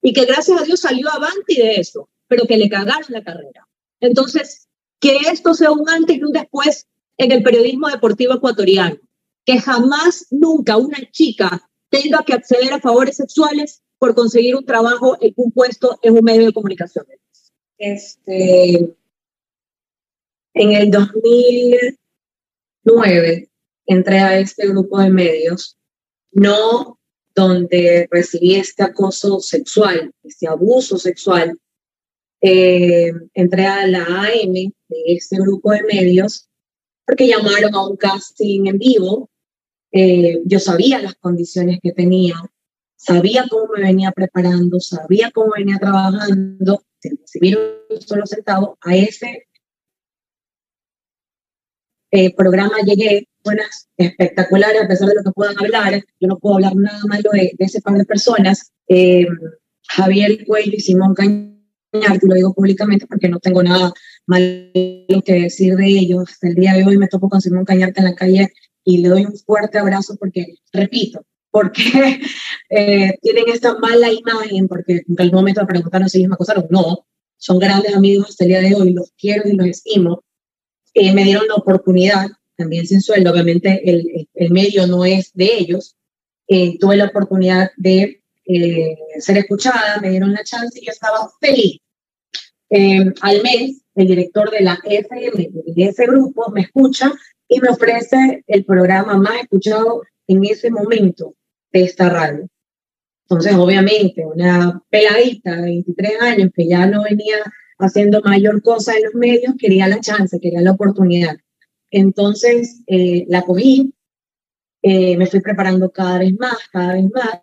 Y que gracias a Dios salió avanti de eso, pero que le cagaron la carrera. Entonces, que esto sea un antes y un después en el periodismo deportivo ecuatoriano. Que jamás, nunca una chica tenga que acceder a favores sexuales por conseguir un trabajo en un puesto en un medio de comunicación. Este, en el 2009 entré a este grupo de medios, no donde recibí este acoso sexual, este abuso sexual. Eh, entré a la AM de este grupo de medios porque llamaron a un casting en vivo. Eh, yo sabía las condiciones que tenía, sabía cómo me venía preparando, sabía cómo venía trabajando recibir un solo centavo, a ese eh, programa llegué, buenas, espectaculares, a pesar de lo que puedan hablar, yo no puedo hablar nada malo de, de ese par de personas, eh, Javier Cuello y Simón Cañar, lo digo públicamente porque no tengo nada malo que decir de ellos, el día de hoy me topo con Simón Cañarte en la calle y le doy un fuerte abrazo porque, repito, porque eh, tienen esta mala imagen, porque en algún momento me preguntaron si ellos me acosaron. No, son grandes amigos hasta el día de hoy, los quiero y los estimo. Me dieron la oportunidad, también sin sueldo, obviamente el, el medio no es de ellos. Eh, tuve la oportunidad de eh, ser escuchada, me dieron la chance y yo estaba feliz. Eh, al mes, el director de la FM, de ese grupo, me escucha y me ofrece el programa más escuchado en ese momento de esta radio. Entonces, obviamente, una peladita de 23 años que ya no venía haciendo mayor cosa en los medios, quería la chance, quería la oportunidad. Entonces, eh, la cogí, eh, me fui preparando cada vez más, cada vez más,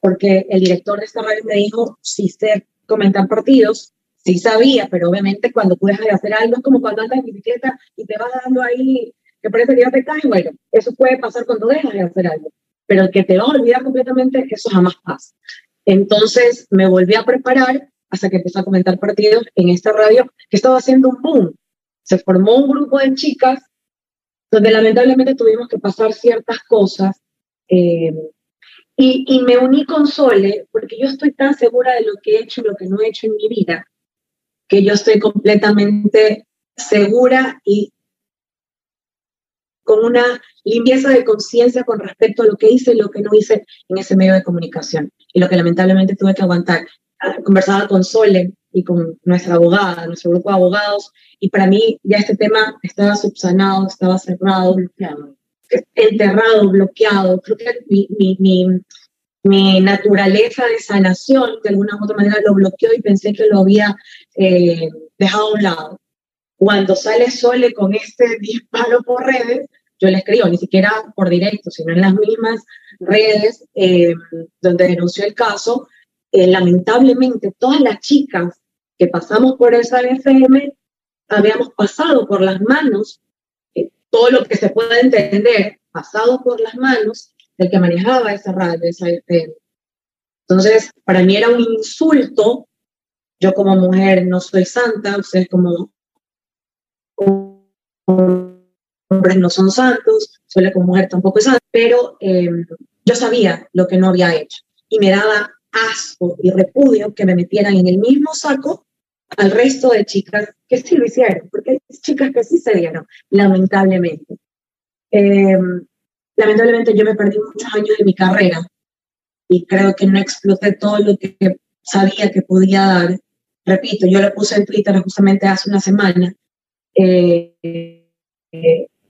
porque el director de esta radio me dijo, si sé comentar partidos, sí sabía, pero obviamente cuando de hacer algo es como cuando andas en bicicleta y te vas dando ahí que parece que ya te caes, bueno, eso puede pasar cuando dejas de hacer algo pero el que te va a olvidar completamente, eso jamás pasa. Entonces me volví a preparar hasta que empecé a comentar partidos en esta radio que estaba haciendo un boom. Se formó un grupo de chicas donde lamentablemente tuvimos que pasar ciertas cosas eh, y, y, me uní con Sole porque yo estoy tan segura de lo que he hecho y lo que no he hecho en mi vida que yo estoy completamente segura y con una limpieza de conciencia con respecto a lo que hice y lo que no hice en ese medio de comunicación. Y lo que lamentablemente tuve que aguantar. Conversaba con Sole y con nuestra abogada, nuestro grupo de abogados, y para mí ya este tema estaba subsanado, estaba cerrado, bloqueado, enterrado, bloqueado. Creo que mi, mi, mi, mi naturaleza de sanación de alguna u otra manera lo bloqueó y pensé que lo había eh, dejado a un lado. Cuando sale Sole con este disparo por redes, yo le escribo, ni siquiera por directo, sino en las mismas redes eh, donde denunció el caso, lamentablemente todas las chicas que pasamos por esa FM habíamos pasado por las manos, eh, todo lo que se puede entender, pasado por las manos del que manejaba esa radio, esa FM. Entonces, para mí era un insulto. Yo como mujer no soy santa, ustedes como hombres no son santos, soy como mujer tampoco es santa, pero eh, yo sabía lo que no había hecho y me daba asco y repudio que me metieran en el mismo saco al resto de chicas que sí lo hicieron, porque hay chicas que sí se dieron, lamentablemente. Eh, lamentablemente yo me perdí muchos años de mi carrera y creo que no exploté todo lo que sabía que podía dar. Repito, yo lo puse en Twitter justamente hace una semana. Eh,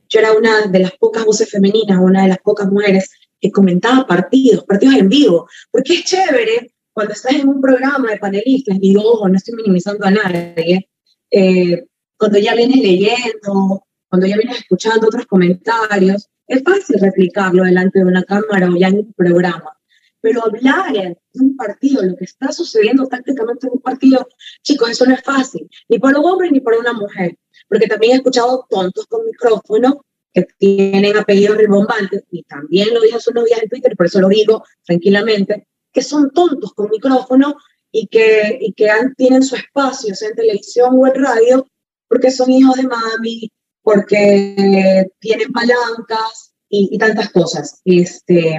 yo era una de las pocas voces femeninas, una de las pocas mujeres que comentaba partidos, partidos en vivo, porque es chévere cuando estás en un programa de panelistas, y ojo, no estoy minimizando a nadie, eh, cuando ya vienes leyendo, cuando ya vienes escuchando otros comentarios, es fácil replicarlo delante de una cámara o ya en un programa. Pero hablar de un partido, lo que está sucediendo tácticamente en un partido, chicos, eso no es fácil, ni para un hombre ni para una mujer. Porque también he escuchado tontos con micrófono que tienen apellidos rimbombantes, y también lo dije hace unos días en Twitter, por eso lo digo tranquilamente, que son tontos con micrófono y que, y que tienen su espacio, sea en televisión o en radio, porque son hijos de mami, porque tienen palancas y, tantas cosas. Este,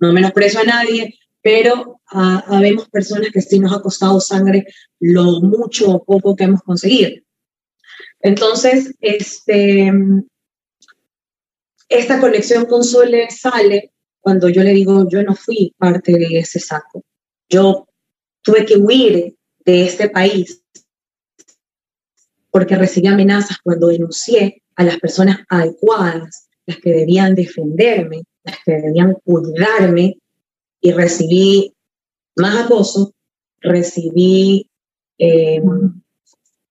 no menosprecio a nadie, pero ah, habemos personas que sí nos ha costado sangre lo mucho o poco que hemos conseguido. Entonces, este, esta conexión con Sole sale cuando yo le digo, yo no fui parte de ese saco. Yo tuve que huir de este país porque recibí amenazas cuando denuncié a las personas adecuadas, las que debían defenderme, las que debían cuidarme, y recibí más acoso, recibí eh,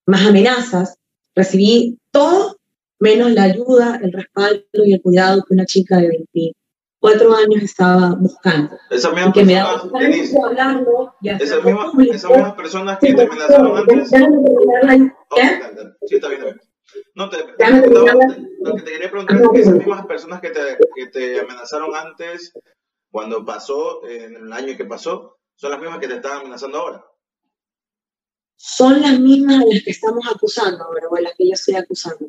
más amenazas, recibí todo menos la ayuda, el respaldo y el cuidado que una chica de 24 años estaba buscando. Esa misma que me daba hablarlo esas, mismas, esas mismas personas que te amenazaron antes. Sí, está bien. No, te, lo que te quería preguntar es que esas mismas personas que te, que te amenazaron antes, cuando pasó, en el año que pasó, son las mismas que te están amenazando ahora. Son las mismas a las que estamos acusando ahora, o a las que yo estoy acusando.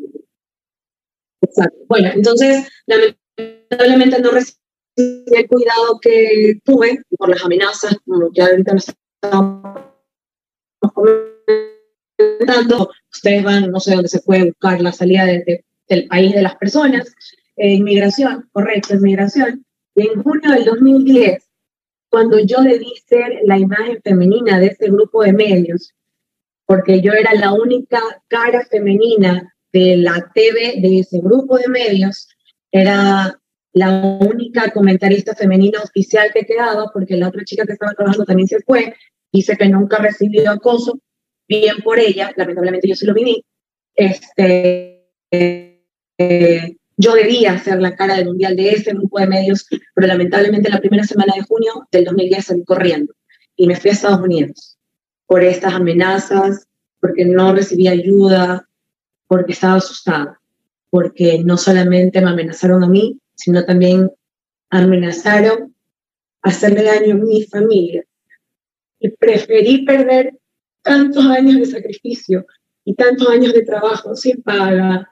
Exacto. Bueno, entonces, lamentablemente no recibí el cuidado que tuve por las amenazas, como que ahorita nos estamos comentando. Ustedes van, no sé dónde se puede buscar la salida del país de las personas. inmigración, correcto, inmigración. Y en junio del 2010, cuando yo debí ser la imagen femenina de ese grupo de medios, porque yo era la única cara femenina de la TV de ese grupo de medios, era la única comentarista femenina oficial que quedaba, porque la otra chica que estaba trabajando también se fue, dice que nunca recibió acoso, bien por ella, lamentablemente yo sí lo viví, este, eh, yo debía ser la cara del mundial de ese grupo de medios, pero lamentablemente la primera semana de junio del 2010 salí corriendo y me fui a Estados Unidos por estas amenazas, porque no recibí ayuda, porque estaba asustada, porque no solamente me amenazaron a mí, sino también amenazaron hacerle daño a mi familia. Y preferí perder tantos años de sacrificio y tantos años de trabajo sin paga,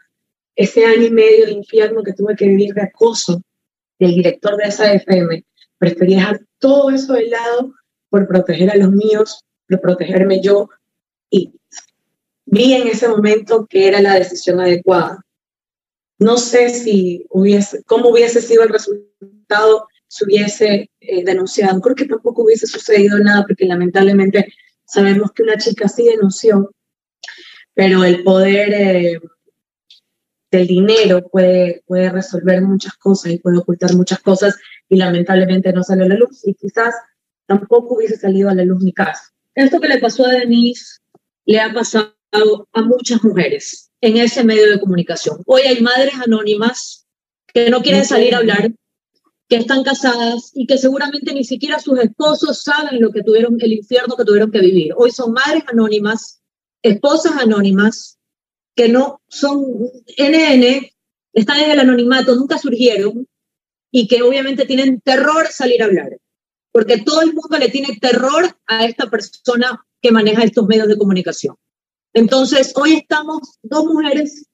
ese año y medio de infierno que tuve que vivir de acoso del director de esa FM, preferí dejar todo eso de lado por proteger a los míos, por protegerme yo y vi en ese momento que era la decisión adecuada. No sé si hubiese, cómo hubiese sido el resultado si hubiese eh, denunciado. Creo que tampoco hubiese sucedido nada porque lamentablemente sabemos que una chica sí denunció, pero el poder eh, del dinero puede, puede resolver muchas cosas y puede ocultar muchas cosas y lamentablemente no sale a la luz y quizás tampoco hubiese salido a la luz mi caso. Esto que le pasó a Denise le ha pasado a muchas mujeres en ese medio de comunicación. Hoy hay madres anónimas que no quieren salir a hablar que están casadas y que seguramente ni siquiera sus esposos saben lo que tuvieron, el infierno que tuvieron que vivir. Hoy son madres anónimas, esposas anónimas, que no son NN, están en el anonimato, nunca surgieron y que obviamente tienen terror salir a hablar, porque todo el mundo le tiene terror a esta persona que maneja estos medios de comunicación. Entonces, hoy estamos dos mujeres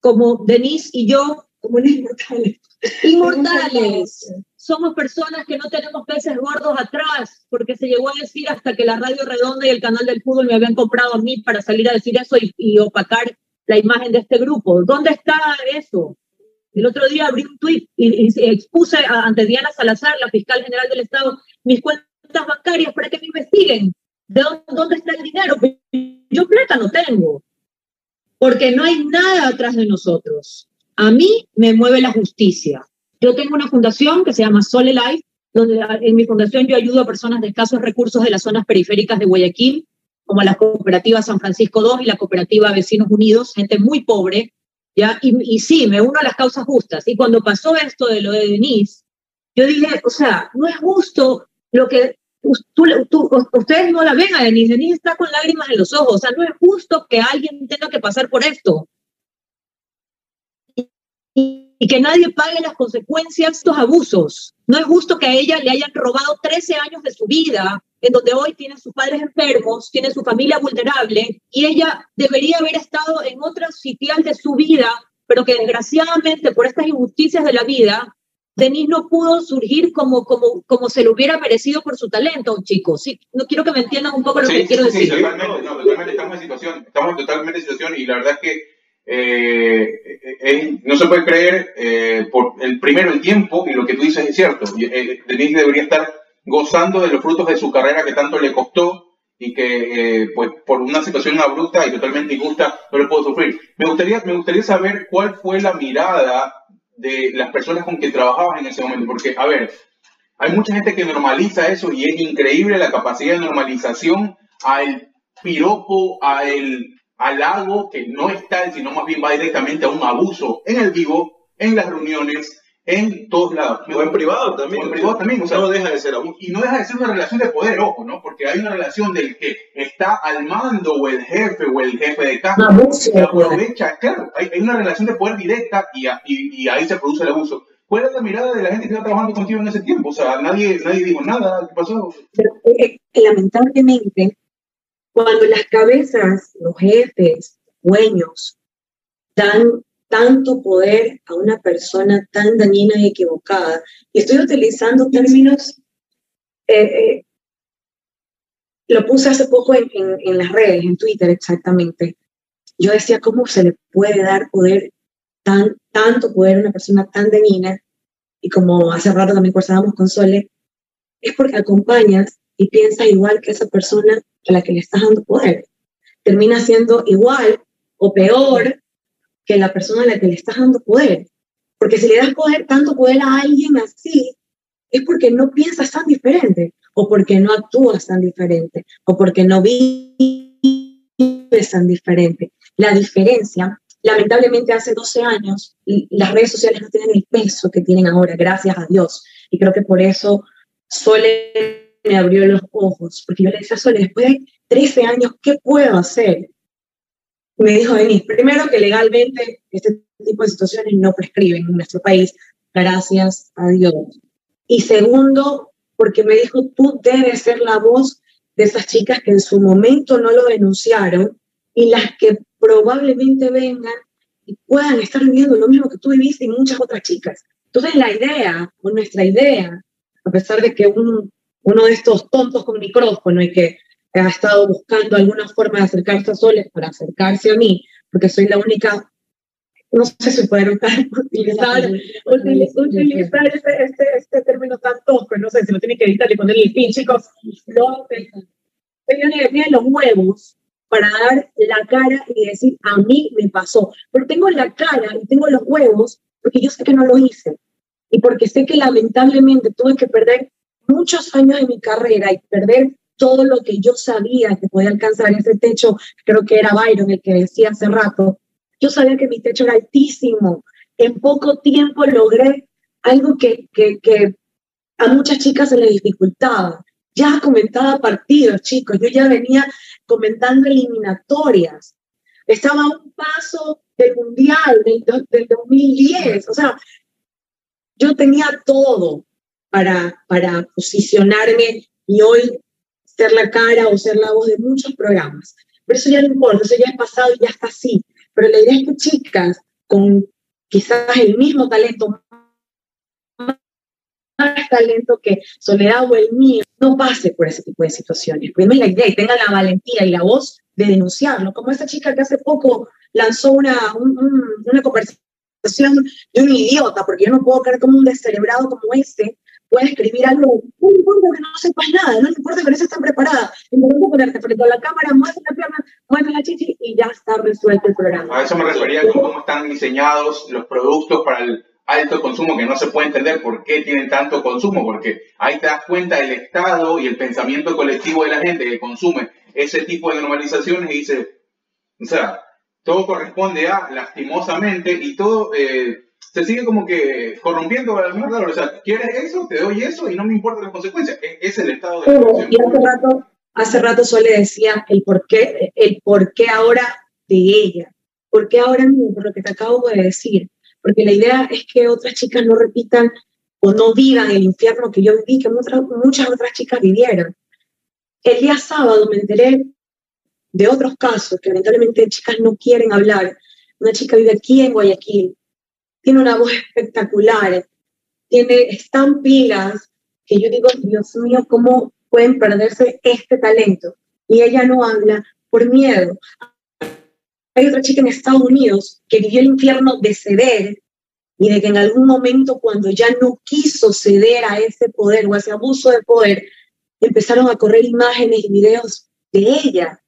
como Denise y yo, como inmortales. Inmortales. Somos personas que no tenemos peces gordos atrás, porque se llegó a decir hasta que la Radio Redonda y el canal del fútbol me habían comprado a mí para salir a decir eso y, opacar la imagen de este grupo. ¿Dónde está eso? El otro día abrí un tuit y, expuse ante Diana Salazar, la fiscal general del Estado, mis cuentas bancarias para que me investiguen. ¿De dónde, está el dinero? Yo plata no tengo, porque no hay nada atrás de nosotros. A mí me mueve la justicia. Yo tengo una fundación que se llama Sole Life, donde en mi fundación yo ayudo a personas de escasos recursos de las zonas periféricas de Guayaquil, como la cooperativa San Francisco II y la cooperativa Vecinos Unidos, gente muy pobre, ¿ya? Y, y sí, me uno a las causas justas. Y cuando pasó esto de lo de Denise, yo dije, o sea, no es justo lo que ustedes no la ven a Denise, Denise está con lágrimas en los ojos, o sea, no es justo que alguien tenga que pasar por esto. Y, que nadie pague las consecuencias de estos abusos. No es justo que a ella le hayan robado 13 años de su vida, en donde hoy tiene sus padres enfermos, tiene su familia vulnerable, y ella debería haber estado en otras sitial de su vida, pero que desgraciadamente por estas injusticias de la vida Denis no pudo surgir como, como, como se lo hubiera merecido por su talento, chicos. Sí, no quiero que me entiendan un poco lo que quiero decir. Sí, totalmente, no, totalmente estamos en situación, estamos totalmente en situación y la verdad es que eh, no se puede creer eh, por el primero el tiempo y lo que tú dices es cierto. Eh, Denis debería estar gozando de los frutos de su carrera que tanto le costó y que pues por una situación abrupta y totalmente injusta no le puedo sufrir. Me gustaría, me gustaría saber cuál fue la mirada de las personas con quien trabajabas en ese momento. Porque, a ver, hay mucha gente que normaliza eso y es increíble la capacidad de normalización al piropo, al halago que no está, sino más bien va directamente a un abuso en el vivo, en las reuniones, en todos lados. O en privado también. en privado también. O sea, no deja de ser abuso. Y no deja de ser una relación de poder, ojo, ¿no? Porque hay una relación del que está al mando o el jefe o el jefe de casa que aprovecha. Claro, hay, una relación de poder directa y, y, ahí se produce el abuso. ¿Cuál es la mirada de la gente que está trabajando contigo en ese tiempo? O sea, nadie, nadie dijo nada, ¿qué pasó? Pero, eh, lamentablemente, cuando las cabezas, los jefes, dueños, dan tanto poder a una persona tan dañina y equivocada. Y estoy utilizando términos, eh, eh, lo puse hace poco en, en, las redes, en Twitter exactamente. Yo decía, ¿cómo se le puede dar poder, tan, tanto poder a una persona tan dañina? Y como hace rato también conversábamos con Sole, es porque acompañas y piensas igual que esa persona a la que le estás dando poder. Termina siendo igual o peor que la persona a la que le estás dando poder. Porque si le das poder, tanto poder a alguien así, es porque no piensas tan diferente, o porque no actúas tan diferente, o porque no vives tan diferente. La diferencia, lamentablemente hace 12 años, las redes sociales no tienen el peso que tienen ahora, gracias a Dios. Y creo que por eso Sole me abrió los ojos, porque yo le decía a Sole, después de 13 años, ¿qué puedo hacer? Me dijo Denise, primero que legalmente este tipo de situaciones no prescriben en nuestro país, gracias a Dios. Y segundo, porque me dijo, tú debes ser la voz de esas chicas que en su momento no lo denunciaron y las que probablemente vengan y puedan estar viviendo lo mismo que tú viviste y muchas otras chicas. Entonces la idea, o nuestra idea, a pesar de que uno de estos tontos con micrófono y que ha estado buscando alguna forma de acercarse a Soles para acercarse a mí, porque soy la única, no sé si pueden utilizar, utilizar este, este, este, término tan tosco, no sé si lo tiene que editar y ponerle el pin, chicos. No, yo ni los huevos para dar la cara y decir, a mí me pasó. Pero tengo la cara y tengo los huevos porque yo sé que no lo hice. Y porque sé que lamentablemente tuve que perder muchos años de mi carrera y perder todo lo que yo sabía que podía alcanzar ese techo, creo que era Byron el que decía hace rato, yo sabía que mi techo era altísimo. En poco tiempo logré algo que, que, que a muchas chicas se les dificultaba. Ya comentaba partidos, chicos, yo ya venía comentando eliminatorias. Estaba a un paso del Mundial del, del 2010. O sea, yo tenía todo para, para posicionarme y hoy ser la cara o ser la voz de muchos programas. Pero eso ya no importa, eso ya es pasado y ya está así. Pero la idea es que chicas con quizás el mismo talento, más talento que Soledad o el mío, no pase por ese tipo de situaciones. Primero la idea y tenga la valentía y la voz de denunciarlo, como esa chica que hace poco lanzó una, una conversación de un idiota, porque yo no puedo creer como un descerebrado como este puede escribir algo, no importa que no sepas nada, no importa que no estés tan preparada, importa ponerte frente a la cámara, mueve la pierna, mueve la chichi y ya está resuelto el programa. A eso me refería con cómo están diseñados los productos para el alto consumo, que no se puede entender por qué tienen tanto consumo, porque ahí te das cuenta del estado y el pensamiento colectivo de la gente que consume ese tipo de normalizaciones y dice, o sea, todo corresponde a, lastimosamente, y todo eh, se sigue como que corrompiendo al O sea, ¿quieres eso? Te doy eso y no me importan las consecuencias. E, es, el estado de la Y hace rato, hace rato Sole decía el por qué, el por qué ahora de ella. ¿Por qué ahora mismo? Por lo que te acabo de decir. Porque la idea es que otras chicas no repitan o no vivan el infierno que yo viví, que muchas, muchas otras chicas vivieron. El día sábado me enteré de otros casos que lamentablemente chicas no quieren hablar. Una chica vive aquí en Guayaquil, tiene una voz espectacular, tiene, están pilas, que yo digo, Dios mío, ¿cómo pueden perderse este talento? Y ella no habla por miedo. Hay otra chica en Estados Unidos que vivió el infierno de ceder y de que en algún momento cuando ya no quiso ceder a ese poder o a ese abuso de poder, empezaron a correr imágenes y videos de ella,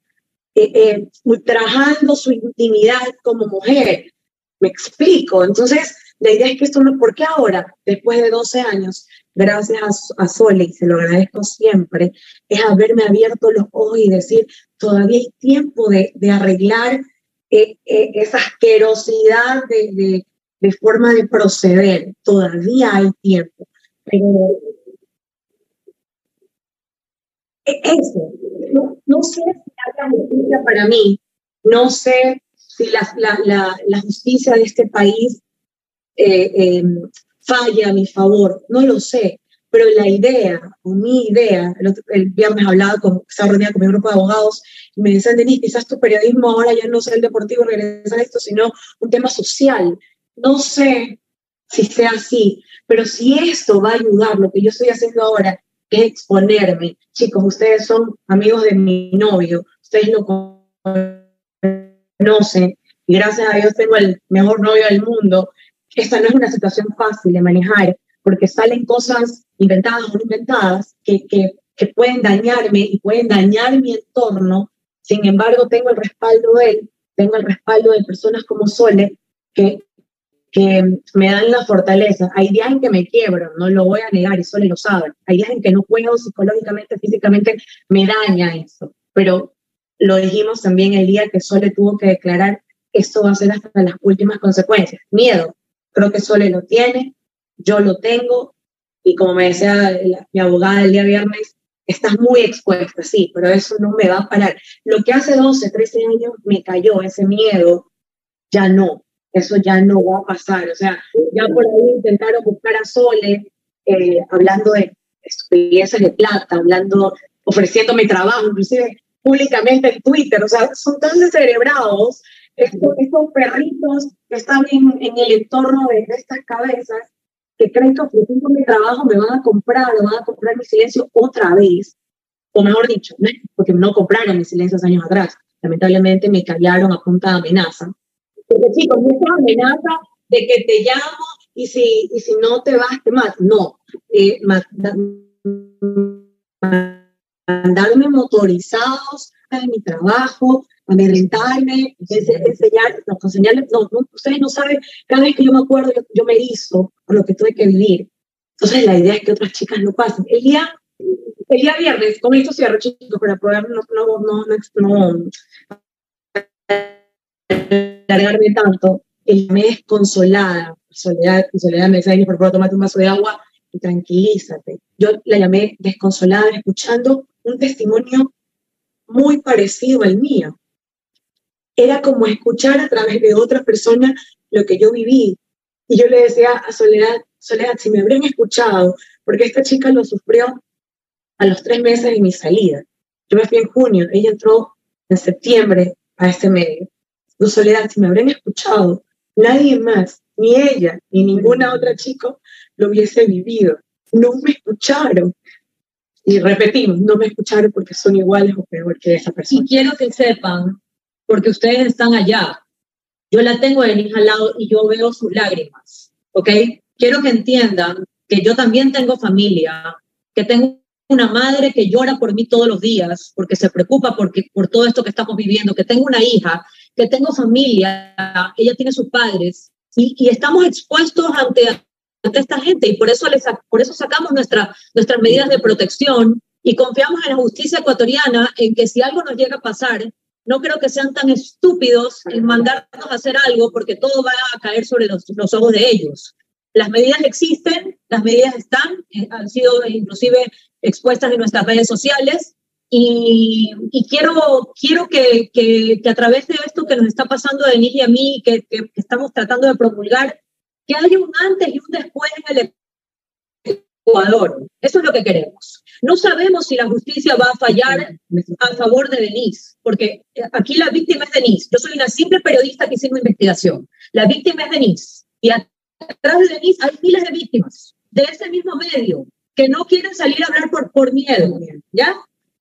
eh, eh, ultrajando su intimidad como mujer. Me explico. Entonces, la idea es que esto no, ¿por qué ahora, después de 12 años, gracias a, Sole, y se lo agradezco siempre, es haberme abierto los ojos y decir, todavía hay tiempo de, de arreglar eh, eh, esa asquerosidad de, de, forma de proceder, todavía hay tiempo. Pero e, eso, no, sé si haga justicia para mí, no sé si la, la, la, justicia de este país eh, eh, falla a mi favor, no lo sé, pero la idea, o mi idea, el, viernes hablaba con, estaba reunida con mi grupo de abogados y me decían, Denise, quizás tu periodismo ahora ya no sea el deportivo regresar a esto, sino un tema social. No sé si sea así, pero si esto va a ayudar, lo que yo estoy haciendo ahora, que es exponerme, chicos, ustedes son amigos de mi novio, ustedes lo conocen, y gracias a Dios tengo el mejor novio del mundo, esta no es una situación fácil de manejar, porque salen cosas inventadas o no inventadas que, que, que pueden dañarme y pueden dañar mi entorno. Sin embargo, tengo el respaldo de él, tengo el respaldo de personas como Sole, que, que me dan la fortaleza. Hay días en que me quiebro, no lo voy a negar y Sole lo sabe. Hay días en que no puedo psicológicamente, físicamente, me daña eso. Pero lo dijimos también el día que Sole tuvo que declarar, esto va a ser hasta las últimas consecuencias. Miedo, creo que Sole lo tiene, yo lo tengo, y como me decía mi abogada el día viernes, estás muy expuesta, sí, pero eso no me va a parar. Lo que hace 12, 13 años me cayó, ese miedo, ya no, eso ya no va a pasar. O sea, ya por ahí intentaron buscar a Sole, eh, hablando de estupideces de plata, hablando, ofreciéndome trabajo, inclusive públicamente en Twitter, o sea, son tan descerebrados estos, estos perritos que están en, en el entorno de, estas cabezas que creen que ofreciendo mi trabajo me van a comprar, me van a comprar mi silencio otra vez, o mejor dicho, porque no compraron mi silencio años atrás, lamentablemente me callaron a punta de amenaza. Porque chicos, no es amenaza de que te llamo y si, y si no te vas, te mato. No, eh, mandarme motorizados a mi trabajo, amedrentarme, enseñar, no, enseñarles, no, ustedes no saben, cada vez que yo me acuerdo, yo, me hizo por lo que tuve que vivir. Entonces la idea es que otras chicas no pasen. El día, el día viernes, con esto cierro, chicos, para poder no, no, no, no, no largarme tanto, el me desconsolada, Soledad, Soledad me decía, por favor, tómate un vaso de agua tranquilízate. Yo la llamé desconsolada, escuchando un testimonio muy parecido al mío. Era como escuchar a través de otra persona lo que yo viví. Y yo le decía a Soledad, Soledad, si me habrían escuchado, porque esta chica lo sufrió a los tres meses de mi salida. Yo me fui en junio, ella entró en septiembre a este medio. No, Soledad, si me habrían escuchado, nadie más, ni ella, ni ninguna otra chica lo hubiese vivido. No me escucharon. Y repetimos, no me escucharon porque son iguales o peor que esa persona. Y quiero que sepan, porque ustedes están allá, yo la tengo de al lado y yo veo sus lágrimas, ¿ok? Quiero que entiendan que yo también tengo familia, que tengo una madre que llora por mí todos los días, porque se preocupa porque, por todo esto que estamos viviendo, que tengo una hija, que tengo familia, ella tiene sus padres, y, y estamos expuestos ante, ante esta gente, y por eso, les, por eso sacamos nuestra, nuestras medidas de protección y confiamos en la justicia ecuatoriana en que si algo nos llega a pasar, no creo que sean tan estúpidos en mandarnos a hacer algo porque todo va a caer sobre los, los ojos de ellos. Las medidas existen, las medidas están, eh, han sido inclusive expuestas en nuestras redes sociales y, y quiero, quiero que, que, que, a través de esto que nos está pasando a Denise y a mí, que, que, estamos tratando de promulgar, que haya un antes y un después en el Ecuador. Eso es lo que queremos. No sabemos si la justicia va a fallar a favor de Denise, porque aquí la víctima es Denise. Yo soy una simple periodista que hice una investigación. La víctima es Denise. Y atrás de Denise hay miles de víctimas de ese mismo medio que no quieren salir a hablar por, por miedo, ¿ya?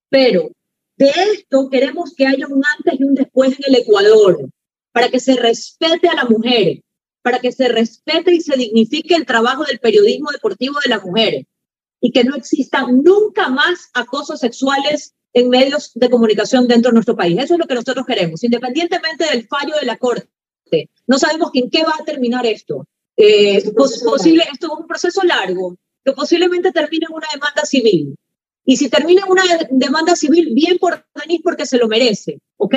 Pero de esto queremos que haya un antes y un después en el Ecuador, para que se respete a la mujer, para que se respete y se dignifique el trabajo del periodismo deportivo de las mujeres y que no existan nunca más acosos sexuales en medios de comunicación dentro de nuestro país. Eso es lo que nosotros queremos, independientemente del fallo de la Corte. No sabemos en qué va a terminar esto. Eh, posible, esto es un proceso largo, que posiblemente termine en una demanda civil. Y si termina en una demanda civil, bien por Denis porque se lo merece, ¿ok?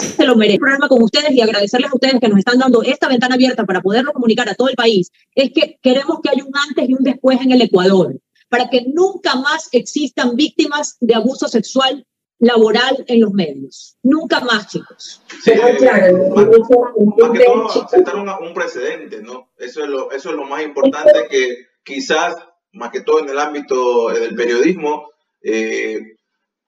Se lo merece. El problema con ustedes y agradecerles a ustedes que nos están dando esta ventana abierta para poderlo comunicar a todo el país es que queremos que haya un antes y un después en el Ecuador, para que nunca más existan víctimas de abuso sexual laboral en los medios. Nunca más, chicos. Sí, claro, más, más, que todo, sentar un precedente, ¿no? Eso es, lo, eso es lo más importante que quizás, más que todo en el ámbito del periodismo, eh,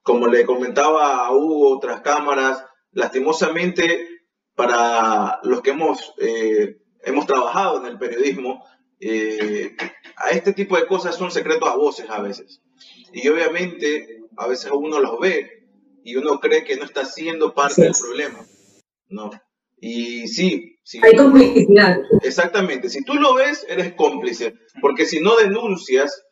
como le comentaba a Hugo, otras cámaras, lastimosamente, para los que hemos, eh, hemos trabajado en el periodismo, eh, a este tipo de cosas son secretos a voces a veces. Y obviamente a veces uno los ve y uno cree que no está siendo parte del problema. ¿no? Y sí, sí. Hay complicidad. Exactamente. Si tú lo ves, eres cómplice. Porque si no denuncias,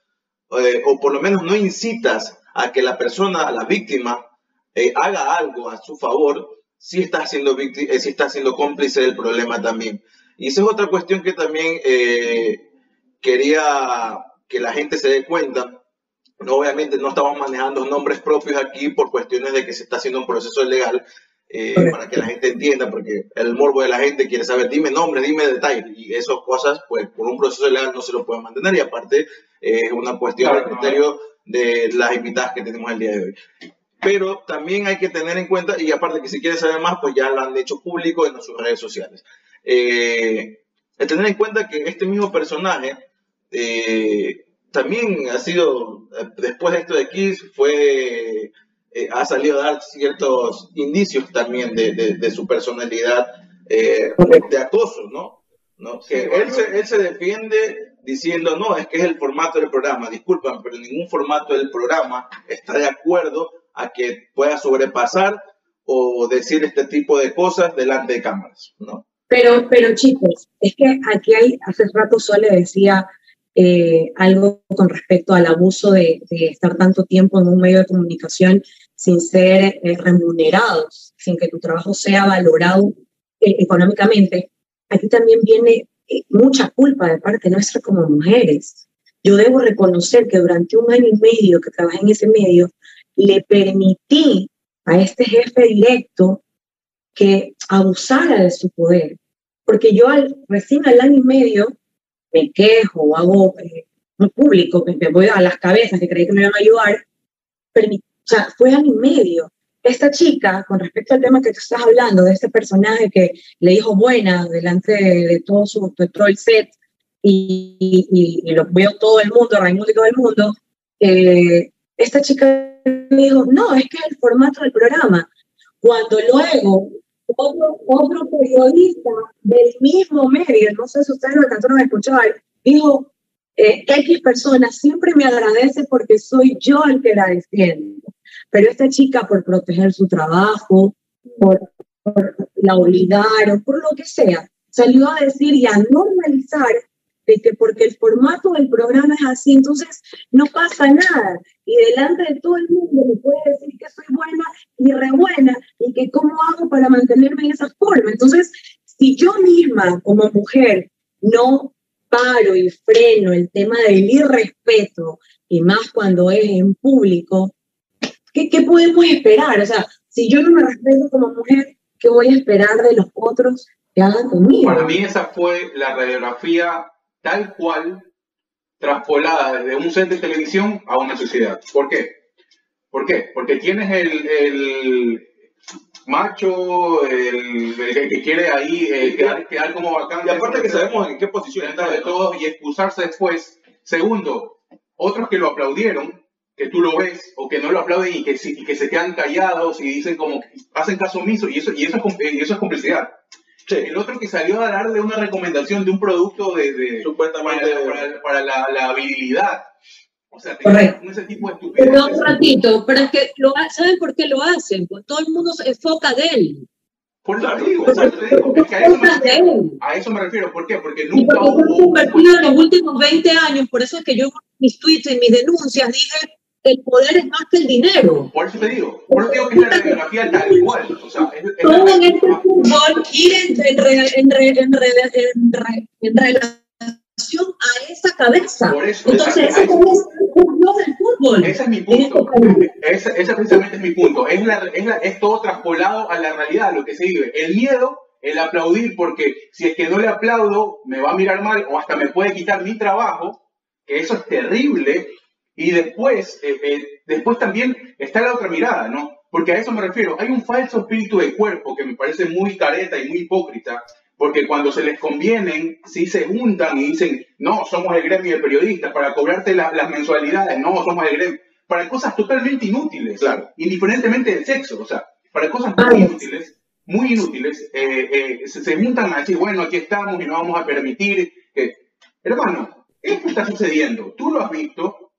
eh, o por lo menos no incitas a que la persona, la víctima, eh, haga algo a su favor, sí está siendo, víctima, eh, sí está siendo cómplice del problema también. Y esa es otra cuestión que también quería que la gente se dé cuenta obviamente no estamos manejando nombres propios aquí por cuestiones de que se está haciendo un proceso legal, eh, para que la gente entienda, porque el morbo de la gente quiere saber, dime nombres, dime detalles, y esas cosas, pues por un proceso legal no se lo pueden mantener, y aparte eh, es una cuestión de criterio de las invitadas que tenemos el día de hoy. Pero también hay que tener en cuenta, y aparte que si quieren saber más, pues ya lo han hecho público en sus redes sociales. Eh, tener en cuenta que este mismo personaje eh, también ha sido, eh, después de esto de Kiss, fue, eh, ha salido a dar ciertos indicios también de, de, su personalidad eh, de acoso, ¿no? ¿No? Que él, se, él se defiende diciendo, no, es que es el formato del programa, disculpan, pero ningún formato del programa está de acuerdo a que pueda sobrepasar o decir este tipo de cosas delante de cámaras, ¿no? Pero, pero chicos, es que aquí hay, hace rato Sole decía, eh, algo con respecto al abuso de, estar tanto tiempo en un medio de comunicación sin ser eh, remunerados, sin que tu trabajo sea valorado eh, económicamente, aquí también viene mucha culpa de parte nuestra como mujeres. Yo debo reconocer que durante un año y medio que trabajé en ese medio, le permití a este jefe directo que abusara de su poder. Porque yo al, recién al año y medio me quejo, hago eh, un público, que me voy a las cabezas, que creí que me iban a ayudar, pero, o sea, fue año y medio. Esta chica, con respecto al tema que tú estás hablando, de este personaje que le dijo buena delante de, todo, su, todo el set, y, y, lo veo todo el mundo, Raimundo y todo el mundo, eh, esta chica me dijo, no, es que el formato del programa. Cuando luego otro, otro periodista del mismo medio, no sé si ustedes lo alcanzaron a escuchar, dijo, eh, X persona siempre me agradece porque soy yo el que la defiendo. Pero esta chica, por proteger su trabajo, por, por la obligaron, por lo que sea, salió a decir y a normalizar de que porque el formato del programa es así, entonces no pasa nada. Y delante de todo el mundo me puede decir que soy buena y re buena y que cómo hago para mantenerme en esa forma. Entonces, si yo misma como mujer no paro y freno el tema del irrespeto, y más cuando es en público, ¿qué, qué podemos esperar? O sea, si yo no me respeto como mujer, ¿qué voy a esperar de los otros que hagan conmigo? Para mí esa fue la radiografía tal cual traspolada desde un set de televisión a una sociedad. ¿Por qué? ¿Por qué? Porque tienes el, el macho, el, que quiere ahí eh, quedar, como bacán. Y aparte que sabemos en qué posición está de todos y excusarse después. Segundo, otros que lo aplaudieron, que tú lo ves, o que no lo aplauden y que, y que se quedan callados y dicen como, hacen caso omiso, y eso, y eso, es, y eso es complicidad. El otro que salió a darle una recomendación de un producto de, supuestamente para, la, la, habilidad. O sea, ese tipo de estupidez. Pero un ratito, pero es que lo, ¿saben por qué lo hacen? Pues todo el mundo se enfoca de él. Por te digo, a, eso me refiero, a eso me refiero. ¿Por qué? Porque nunca hubo... en los últimos 20 años, por eso es que yo en mis tweets, en mis denuncias, dije el poder es más que el dinero. Por eso te digo, por eso digo que es la radiografía tal igual. O sea, es, Todo en este fútbol ir en, en, en, relación a esa cabeza. Por eso, Entonces, esa, es el fútbol. Ese es mi punto. Ese, ese, precisamente es mi punto. Es, la, es, la, es todo traspolado a la realidad, lo que se vive. El miedo el aplaudir, porque si es que no le aplaudo, me va a mirar mal o hasta me puede quitar mi trabajo, que eso es terrible, y después, eh, eh, después también está la otra mirada, ¿no? Porque a eso me refiero. Hay un falso espíritu de cuerpo que me parece muy careta y muy hipócrita, porque cuando se les convienen, sí se juntan y dicen, no, somos el gremio de periodistas para cobrarte las mensualidades, no, somos el gremio, para cosas totalmente inútiles, claro, indiferentemente del sexo, o sea, para cosas muy inútiles, muy inútiles, eh, se, se, juntan a decir, bueno, aquí estamos y no vamos a permitir que... Hermano, esto está sucediendo, tú lo has visto,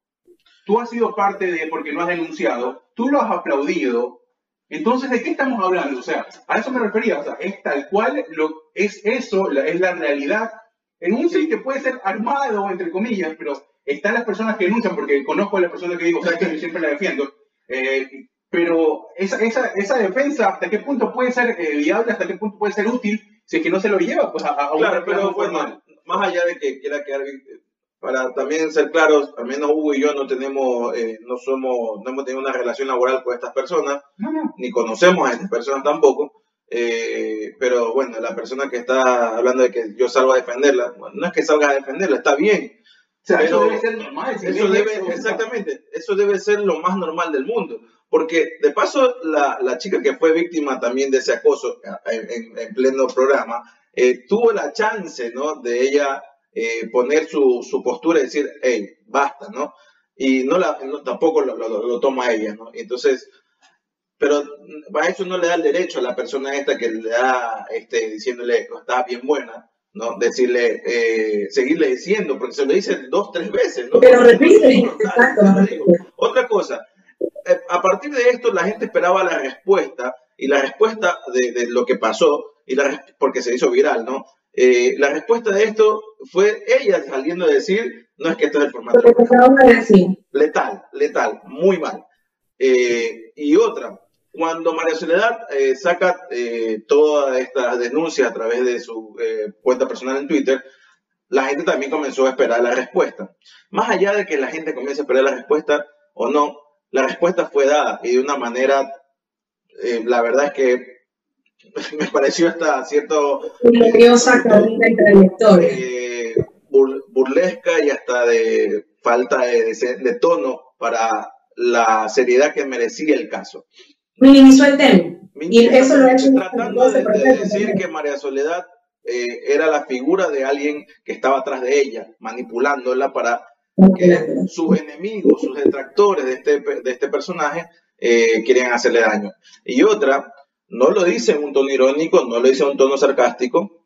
tú has sido parte de, porque no has denunciado, tú lo has aplaudido. Entonces, ¿de qué estamos hablando? O sea, a eso me refería, o sea, es tal cual, lo, es eso, es la realidad. En un sitio que puede ser armado, entre comillas, pero están las personas que denuncian, porque conozco a las personas que digo, o sea, que yo siempre la defiendo. Eh, pero esa, esa, esa, defensa, ¿hasta qué punto puede ser eh, viable, hasta qué punto puede ser útil, si es que no se lo lleva pues, a, a claro, pero bueno, más allá de que quiera quedar para también ser claros, al menos Hugo y yo no tenemos, eh, no somos, no hemos tenido una relación laboral con estas personas, ni conocemos a estas personas tampoco. Eh, pero bueno, la persona que está hablando de que yo salgo a defenderla, no es que salga a defenderla, está bien. eso debe ser normal. Eso debe, exactamente, eso debe ser lo más normal del mundo. Porque de paso, la, la chica que fue víctima también de ese acoso en, en, pleno programa, eh, tuvo la chance, ¿no? De ella eh, poner su, su, postura y decir, hey, basta, ¿no? Y no, la, tampoco lo, lo, toma ella, ¿no? Entonces, pero para eso no le da el derecho a la persona esta que le da, este, diciéndole, está bien buena, ¿no? Decirle, eh, seguirle diciendo, porque se lo dice dos, tres veces, ¿no? Pero repite, Otra cosa, eh, a partir de esto la gente esperaba la respuesta, y la respuesta de, de lo que pasó, y la, porque se hizo viral, ¿no? Eh, la respuesta de esto fue ella saliendo a decir, no es que esto es el formato. Letal, letal, muy mal. Eh, y otra, cuando María Soledad eh, saca todas estas denuncias a través de su cuenta personal en Twitter, la gente también comenzó a esperar la respuesta. Más allá de que la gente comience a esperar la respuesta o no, la respuesta fue dada y de una manera eh, la verdad es que me pareció hasta cierto eh, bur- burlesca y hasta de falta de, de- de tono para la seriedad que merecía el caso. Minimizó el tema. Y eso lo ha hecho tratando de, de decir que María Soledad eh, era la figura de alguien que estaba atrás de ella, manipulándola para que sus enemigos, sus detractores de este, de este personaje eh, querían hacerle daño. Y otra, no lo dice en un tono irónico, no lo dice en un tono sarcástico,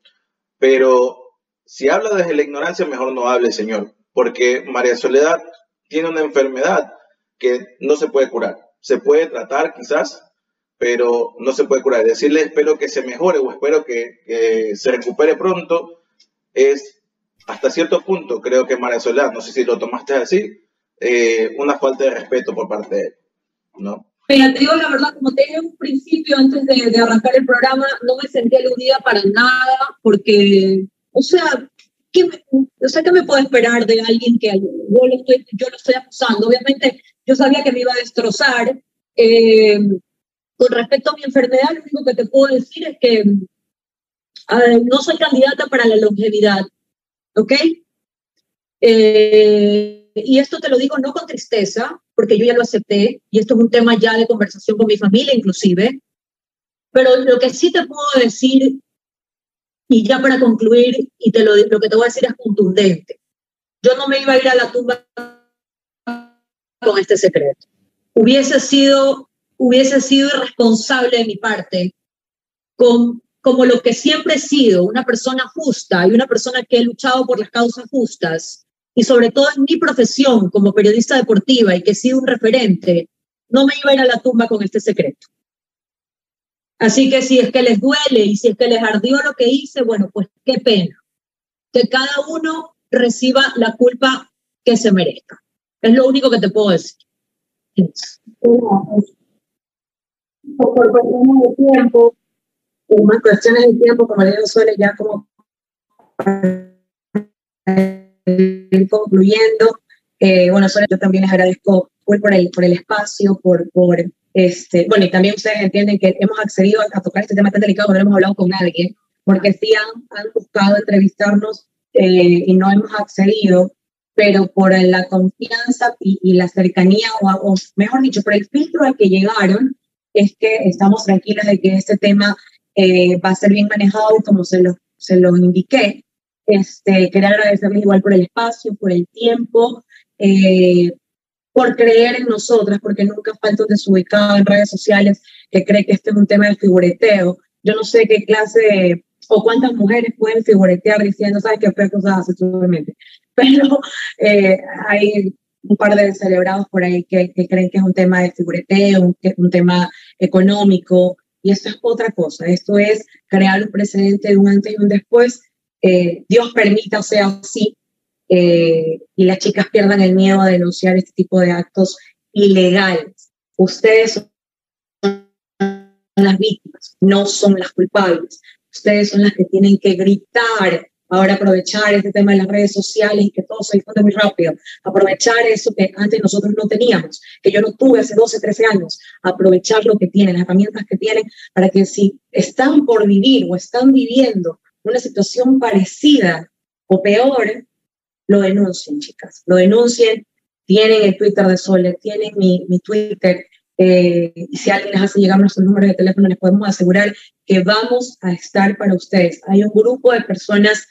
pero si habla desde la ignorancia, mejor no hable, señor, porque María Soledad tiene una enfermedad que no se puede curar. Se puede tratar quizás, pero no se puede curar. Decirle espero que se mejore o espero que, que se recupere pronto es hasta cierto punto, creo que María Soledad, no sé si lo tomaste así, eh, una falta de respeto por parte de él, ¿no? Mira, te digo la verdad, como te dije en un principio, antes de, de arrancar el programa, no me sentí aludida para nada, porque, o sea, ¿qué me, o sea, ¿qué me puedo esperar de alguien que yo lo estoy, yo lo estoy acusando? Obviamente, yo sabía que me iba a destrozar. Eh, con respecto a mi enfermedad, lo único que te puedo decir es que ver, no soy candidata para la longevidad, ¿ok? Eh, y esto te lo digo no con tristeza, porque yo ya lo acepté, y esto es un tema ya de conversación con mi familia inclusive, pero lo que sí te puedo decir, y ya para concluir, y te lo, lo que te voy a decir es contundente, yo no me iba a ir a la tumba con este secreto. Hubiese sido, hubiese sido irresponsable de mi parte, con, como lo que siempre he sido, una persona justa y una persona que he luchado por las causas justas, y sobre todo en mi profesión como periodista deportiva y que he sido un referente, no me iba a ir a la tumba con este secreto. Así que si es que les duele y si es que les ardió lo que hice, bueno, pues qué pena. Que cada uno reciba la culpa que se merezca. Es lo único que te puedo decir. Por cuestiones de tiempo, más cuestiones de tiempo, como digo, suele ya como concluyendo. Eh, bueno, yo también les agradezco por el, por el espacio, por, por este, bueno, y también ustedes entienden que hemos accedido a, a tocar este tema tan delicado cuando hemos hablado con nadie, porque sí han, han buscado entrevistarnos eh, y no hemos accedido, pero por la confianza y, y la cercanía, o, o, mejor dicho, por el filtro al que llegaron, es que estamos tranquilos de que este tema eh, va a ser bien manejado como se lo, se lo indiqué. Este, quería agradecerles igual por el espacio, por el tiempo, eh, por creer en nosotras, porque nunca falta un desubicado en redes sociales que cree que este es un tema de figureteo. Yo no sé qué clase o cuántas mujeres pueden figuretear diciendo, ¿sabes qué fue cosas sexualmente? Pero eh, hay un par de celebrados por ahí que, que, creen que es un tema de figureteo, un, un tema económico, y esto es otra cosa. Esto es crear un precedente de un antes y un después. Eh, Dios permita sea así, eh, y las chicas pierdan el miedo a denunciar este tipo de actos ilegales. Ustedes son las víctimas, no son las culpables. Ustedes son las que tienen que gritar, ahora aprovechar este tema de las redes sociales y que todo se difunde muy rápido, aprovechar eso que antes nosotros no teníamos, que yo no tuve hace 12, 13 años, aprovechar lo que tienen, las herramientas que tienen, para que si están por vivir o están viviendo una situación parecida o peor, lo denuncien, chicas, lo denuncien. Tienen el Twitter de Sole, tienen mi, mi Twitter. Eh, y si alguien les hace llegar nuestros números de teléfono, les podemos asegurar que vamos a estar para ustedes. Hay un grupo de personas,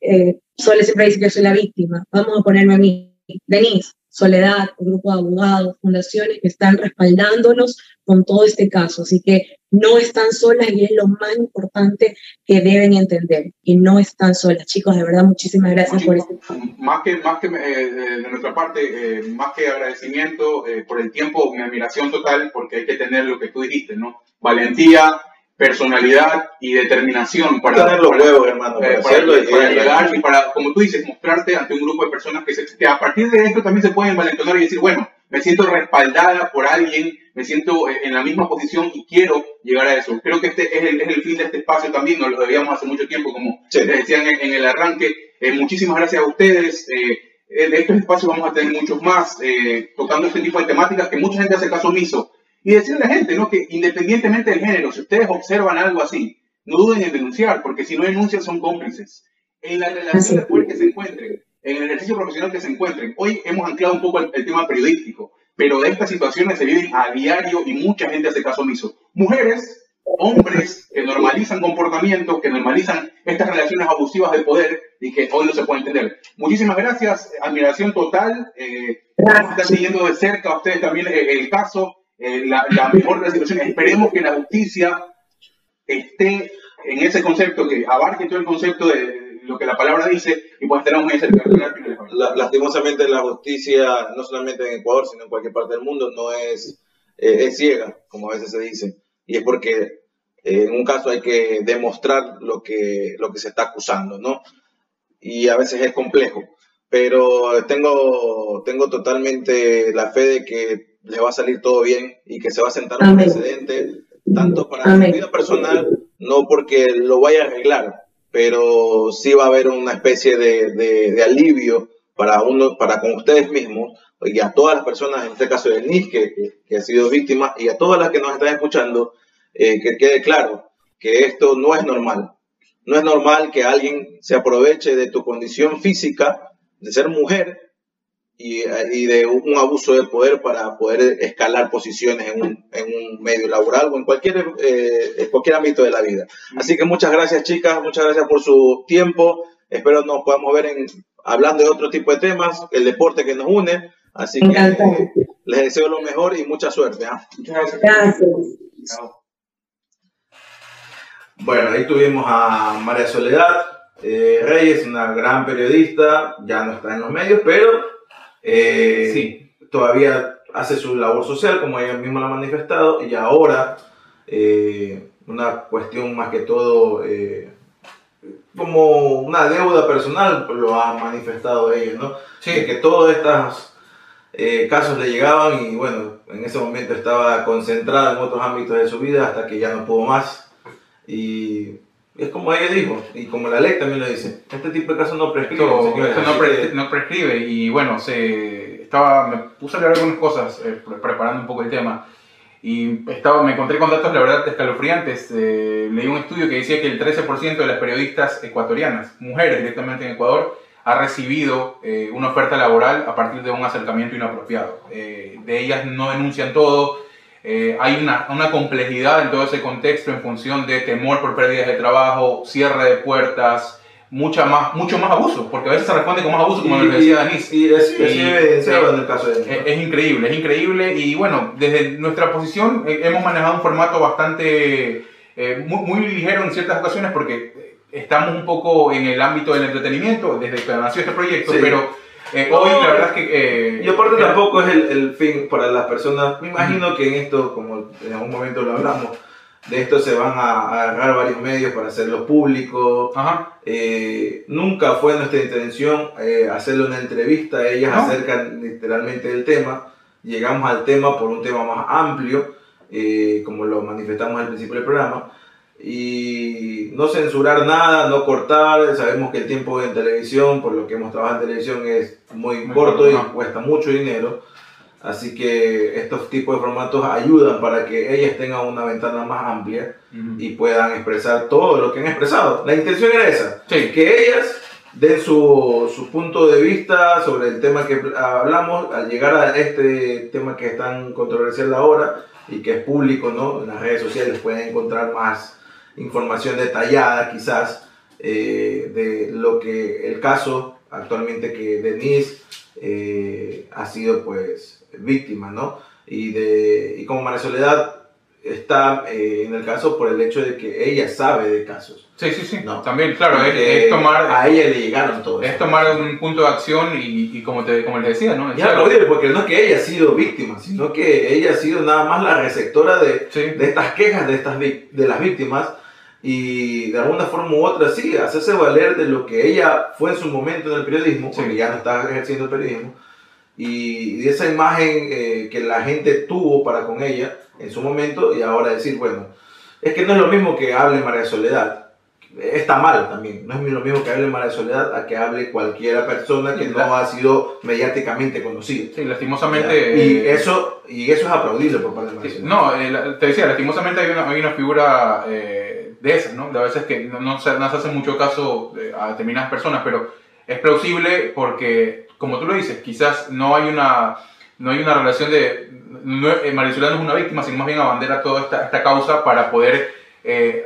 eh, Sole siempre dice que soy la víctima. Vamos a ponerme a mí, Denise, Soledad, un grupo de abogados, fundaciones que están respaldándonos con todo este caso. Así que no están solas y es lo más importante que deben entender. Y no están solas. Chicos, de verdad, muchísimas gracias por este. Más que, más que eh, de nuestra parte, eh, más que agradecimiento eh, por el tiempo, mi admiración total, porque hay que tener lo que tú dijiste, ¿no? Valentía, personalidad y determinación para, tener los huevos, hermano, para, para, para, para llegar y para, como tú dices, mostrarte ante un grupo de personas que, se, que a partir de esto también se pueden valentonar y decir, bueno, me siento respaldada por alguien, me siento en la misma posición y quiero llegar a eso. Creo que este es el, es el fin de este espacio también, nos lo debíamos hace mucho tiempo, como sí. les decían en, en el arranque. Eh, muchísimas gracias a ustedes. Eh, de estos espacios vamos a tener muchos más, eh, tocando este tipo de temáticas que mucha gente hace caso omiso. Y decirle a la gente, ¿no? Que independientemente del género, si ustedes observan algo así, no duden en denunciar, porque si no denuncian son cómplices. En la relación de poder que se encuentren, en el ejercicio profesional que se encuentren. Hoy hemos anclado un poco el, el tema periodístico, pero estas situaciones se viven a diario y mucha gente hace caso omiso. Mujeres, hombres que normalizan comportamientos, que normalizan estas relaciones abusivas de poder y que hoy no se puede entender. Muchísimas gracias, admiración total. Eh, estar siguiendo de cerca a ustedes también eh, el caso, eh, la, la mejor de las situaciones. Esperemos que la justicia esté en ese concepto, que abarque todo el concepto de lo que la palabra dice y pues tenemos muy cerca. La- lastimosamente la justicia, no solamente en Ecuador, sino en cualquier parte del mundo, no es, eh, es ciega, como a veces se dice. Y es porque eh, en un caso hay que demostrar lo que, lo que se está acusando, ¿no? Y a veces es complejo. Pero tengo, tengo totalmente la fe de que le va a salir todo bien y que se va a sentar un Amén. precedente, tanto para su Amén. vida personal, no porque lo vaya a arreglar, pero sí va a haber una especie de, de- de alivio para uno, para con ustedes mismos y a todas las personas, en este caso de NIS, que, que, que ha sido víctima, y a todas las que nos están escuchando, eh, que quede claro que esto no es normal. No es normal que alguien se aproveche de tu condición física, de ser mujer, y, y de un abuso de poder para poder escalar posiciones en un, en un medio laboral o en cualquier, eh, en cualquier ámbito de la vida. Así que muchas gracias chicas, muchas gracias por su tiempo. Espero nos podamos ver en, hablando de otro tipo de temas, el deporte que nos une. Así que eh, les deseo lo mejor y mucha suerte. ¿ah? Muchas gracias. Gracias. Bueno, ahí tuvimos a María Soledad eh, Reyes, una gran periodista, ya no está en los medios, pero eh, Sí. todavía hace su labor social, como ella misma lo ha manifestado, y ahora eh, una cuestión más que todo eh, como una deuda personal, lo ha manifestado ella, ¿no? Sí. De que todos estos casos le llegaban y bueno, en ese momento estaba concentrada en otros ámbitos de su vida hasta que ya no pudo más. Y es como ella dijo, y como la ley también lo dice, este tipo de casos no prescriben, Esto, no, así pre- que- no prescribe y bueno, se estaba, me puse a leer algunas cosas eh, pre- preparando un poco el tema y estaba, me encontré con datos, la verdad, escalofriantes. Eh, leí un estudio que decía que el 13% de las periodistas ecuatorianas, mujeres directamente en Ecuador, ha recibido eh, una oferta laboral a partir de un acercamiento inapropiado. Eh, de ellas no denuncian todo. Eh, hay una, una complejidad en todo ese contexto en función de temor por pérdidas de trabajo, cierre de puertas, mucha más, mucho más abuso, porque a veces se responde con más abuso, como nos decía Danis. y Es, es increíble, es increíble y bueno, desde nuestra posición eh, hemos manejado un formato bastante eh, muy, muy ligero en ciertas ocasiones porque estamos un poco en el ámbito del entretenimiento desde que nació este proyecto, Sí. pero eh, No, hoy la verdad es que... eh, Y aparte era- tampoco es el, el fin para las personas. Me imagino que en esto, como en algún momento lo hablamos, de esto se van a, a agarrar varios medios para hacerlo público. Ajá, Eh, nunca fue nuestra intención hacerle una entrevista. Ellas No. acercan literalmente el tema. Llegamos al tema por un tema más amplio, como lo manifestamos al principio del programa. Y no censurar nada, no cortar. Sabemos que el tiempo en televisión, por lo que hemos trabajado en televisión, es muy, Muy corto y ajá. cuesta mucho dinero. Así que estos tipos de formatos ayudan para que ellas tengan una ventana más amplia Ujú. y puedan expresar todo lo que han expresado. La intención era esa, Sí. que ellas den su, su punto de vista sobre el tema que hablamos, al llegar a este tema que es tan controversial ahora y que es público, ¿no? En las redes sociales pueden encontrar más información detallada quizás eh, de lo que el caso actualmente que Denise eh, ha sido pues víctima, ¿no? Y, de, y como María Soledad está eh, en el caso por el hecho de que ella sabe de casos. Sí, sí, sí. No. También, claro, es, es tomar, a ella le llegaron todos. es tomar un punto de acción y, y como, te, como les decía, ¿no? Y aplaudir, porque no es que ella ha sido víctima, sino que ella ha sido nada más la receptora de, Sí. de estas quejas de, estas, de las víctimas y de alguna forma u otra sí, hacerse valer de lo que ella fue en su momento en el periodismo, porque ya no está ejerciendo el periodismo, y de esa imagen eh, que la gente tuvo para con ella en su momento y ahora decir, bueno, es que no es lo mismo que hable María Soledad está mal también. No es lo mismo que hable María Soledad a que hable cualquiera persona que no ha sido mediáticamente conocida. Sí, lastimosamente. Y eh, eso, y eso es aplaudible por parte de María Sí, Soledad. no, eh, te decía, lastimosamente hay una, hay una figura eh, de esas, ¿no? De a veces que no, no se, no se hace mucho caso eh, a determinadas personas, pero es plausible porque, como tú lo dices, quizás no hay una, no hay una relación de... No, eh, María Soledad no es una víctima, sino más bien abandera toda esta, esta causa para poder eh,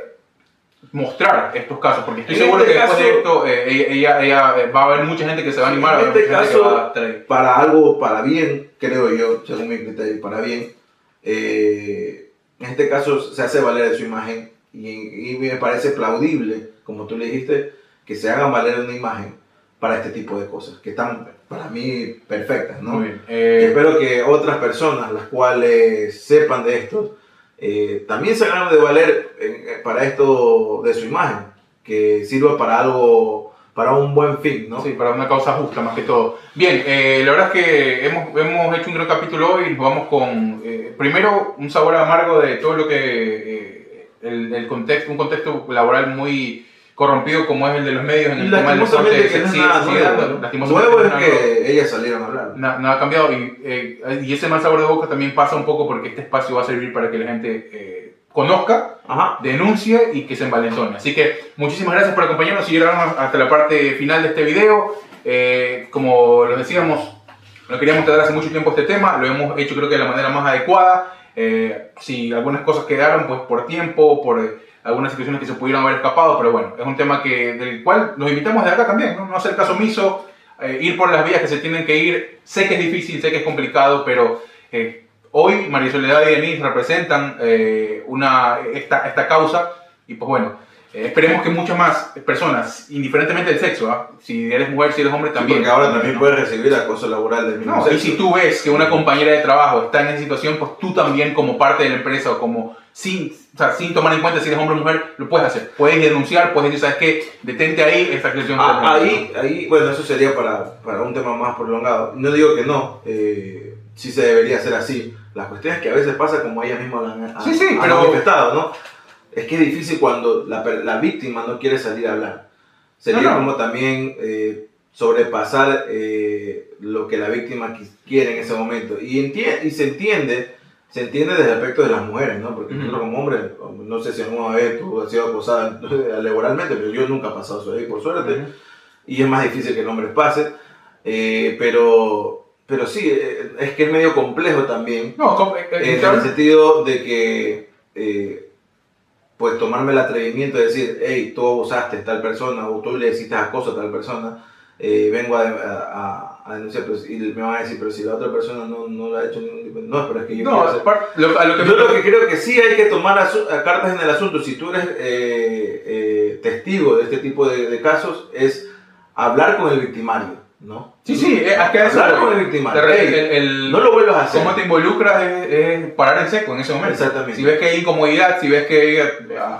mostrar estos casos, porque estoy En seguro este que después de caso- esto eh, ella, ella- ella, eh, va a haber mucha gente que se va a animar, En este caso- para algo, para bien, creo yo, según mi criterio, para bien, eh, en este caso se hace valer de su imagen y, y me parece plaudible, como tú le dijiste, que se hagan valer una imagen para este tipo de cosas, que están para mí perfectas, ¿no? Muy bien. Eh, espero que otras personas, las cuales sepan de esto, eh, también se hagan de valer eh, para esto de su imagen, que sirva para algo, para un buen fin, ¿no? Sí, para una causa justa más que todo. Bien, eh, la verdad es que hemos, hemos hecho un gran capítulo hoy. Vamos con, eh, primero, un sabor amargo de todo lo que, el, el contexto, un contexto laboral muy corrompido como es el de los medios en el tema del deporte. que no sigue- nada sigue nuevo, Nuevo es que ellas salieron a hablar. Na- Nada ha cambiado y, eh, y ese mal sabor de boca también pasa un poco porque este espacio va a servir para que la gente eh, conozca Ajá. denuncie y que se envalentone. Así que muchísimas gracias por acompañarnos y llegaron hasta la parte final de este video. Eh, como les decíamos, no queríamos tratar hace mucho tiempo este tema, lo hemos hecho creo que de la manera más adecuada. Eh, si algunas cosas quedaron, pues por tiempo, por eh, algunas situaciones que se pudieron haber escapado, pero bueno, es un tema que, del cual nos invitamos de acá también, no, hacer caso omiso, eh, ir por las vías que se tienen que ir. Sé que es difícil, sé que es complicado, pero hoy María Soledad y Denise representan una, esta, esta causa y pues bueno, eh, esperemos que muchas más personas, indiferentemente del sexo, ¿ah? si eres mujer, si eres hombre También, también. porque ahora también puedes recibir acoso laboral del mismo No, y sexo. si tú ves que una compañera de trabajo está en esa situación, pues tú también como parte de la empresa o como sin, o sea, sin tomar en cuenta si eres hombre o mujer, lo puedes hacer. Puedes denunciar, puedes decir, ¿sabes qué? Detente ahí, esta situación. Ah, ahí, ahí, bueno, eso sería para, para un tema más prolongado. No digo que no, eh, sí se debería hacer así. La cuestión es que a veces pasa como ella misma lo han, han- Sí, sí, han pero- manifestado, ¿no? Es que es difícil cuando la, la víctima no quiere salir a hablar. Sería No, no. como también eh, sobrepasar eh, lo que la víctima qui- quiere en ese momento. Y, y se entiende, se entiende desde el aspecto de las mujeres, ¿no? Porque nosotros como hombres, no sé si alguna vez tú has sido acosada laboralmente, pero yo nunca he pasado eso ahí, por suerte y es más difícil que el hombre pase. Eh, pero, pero sí, eh, es que es medio complejo también, No, eh, eh, en claro. el sentido de que, pues tomarme el atrevimiento de decir, hey, tú abusaste a tal persona o tú le hiciste acoso a tal persona, eh, vengo a, a- a denunciar, pues, y me van a decir, pero si la otra persona no, no lo ha hecho ningún tipo, no, pero es que yo No, hacer- lo- a lo que yo lo que creo que sí hay que tomar a cartas en el asunto, si tú eres eh, eh, testigo de este tipo de, de casos, es hablar con el victimario, ¿no? Sí, sí, eh, es que eso hablar voy. con el el- no lo vuelvas a hacer. cómo te involucras es, es parar en seco en ese momento. Exactamente. Si ves que hay incomodidad, si ves que ella,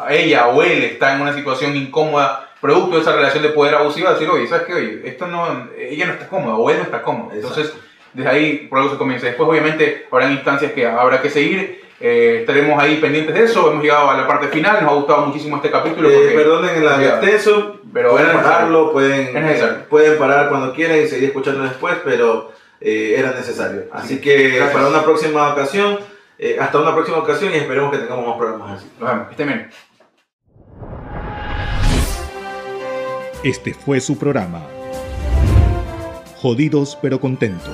ella o él está en una situación incómoda producto de esa relación de poder abusiva, decir, oye, ¿sabes qué? Oye, esto no, ella no está cómoda o él no está cómodo. Exacto. Entonces, desde ahí por algo se comienza. Después, obviamente, habrán instancias que habrá que seguir. Eh, estaremos ahí pendientes de eso. Hemos llegado a la parte final. Nos ha gustado muchísimo este capítulo. Eh, perdonen el Ya. extenso, Pero pueden pararlo, pueden, eh, pueden parar cuando quieran y seguir escuchando después, pero eh, era necesario. Así que Gracias. para una próxima ocasión, eh, hasta una próxima ocasión y esperemos que tengamos más programas así. Nos vemos. Que estén bien. Este fue su programa. Jodidos pero contentos.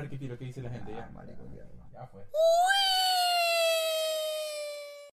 A ver qué tiro, qué dice la gente. Ya,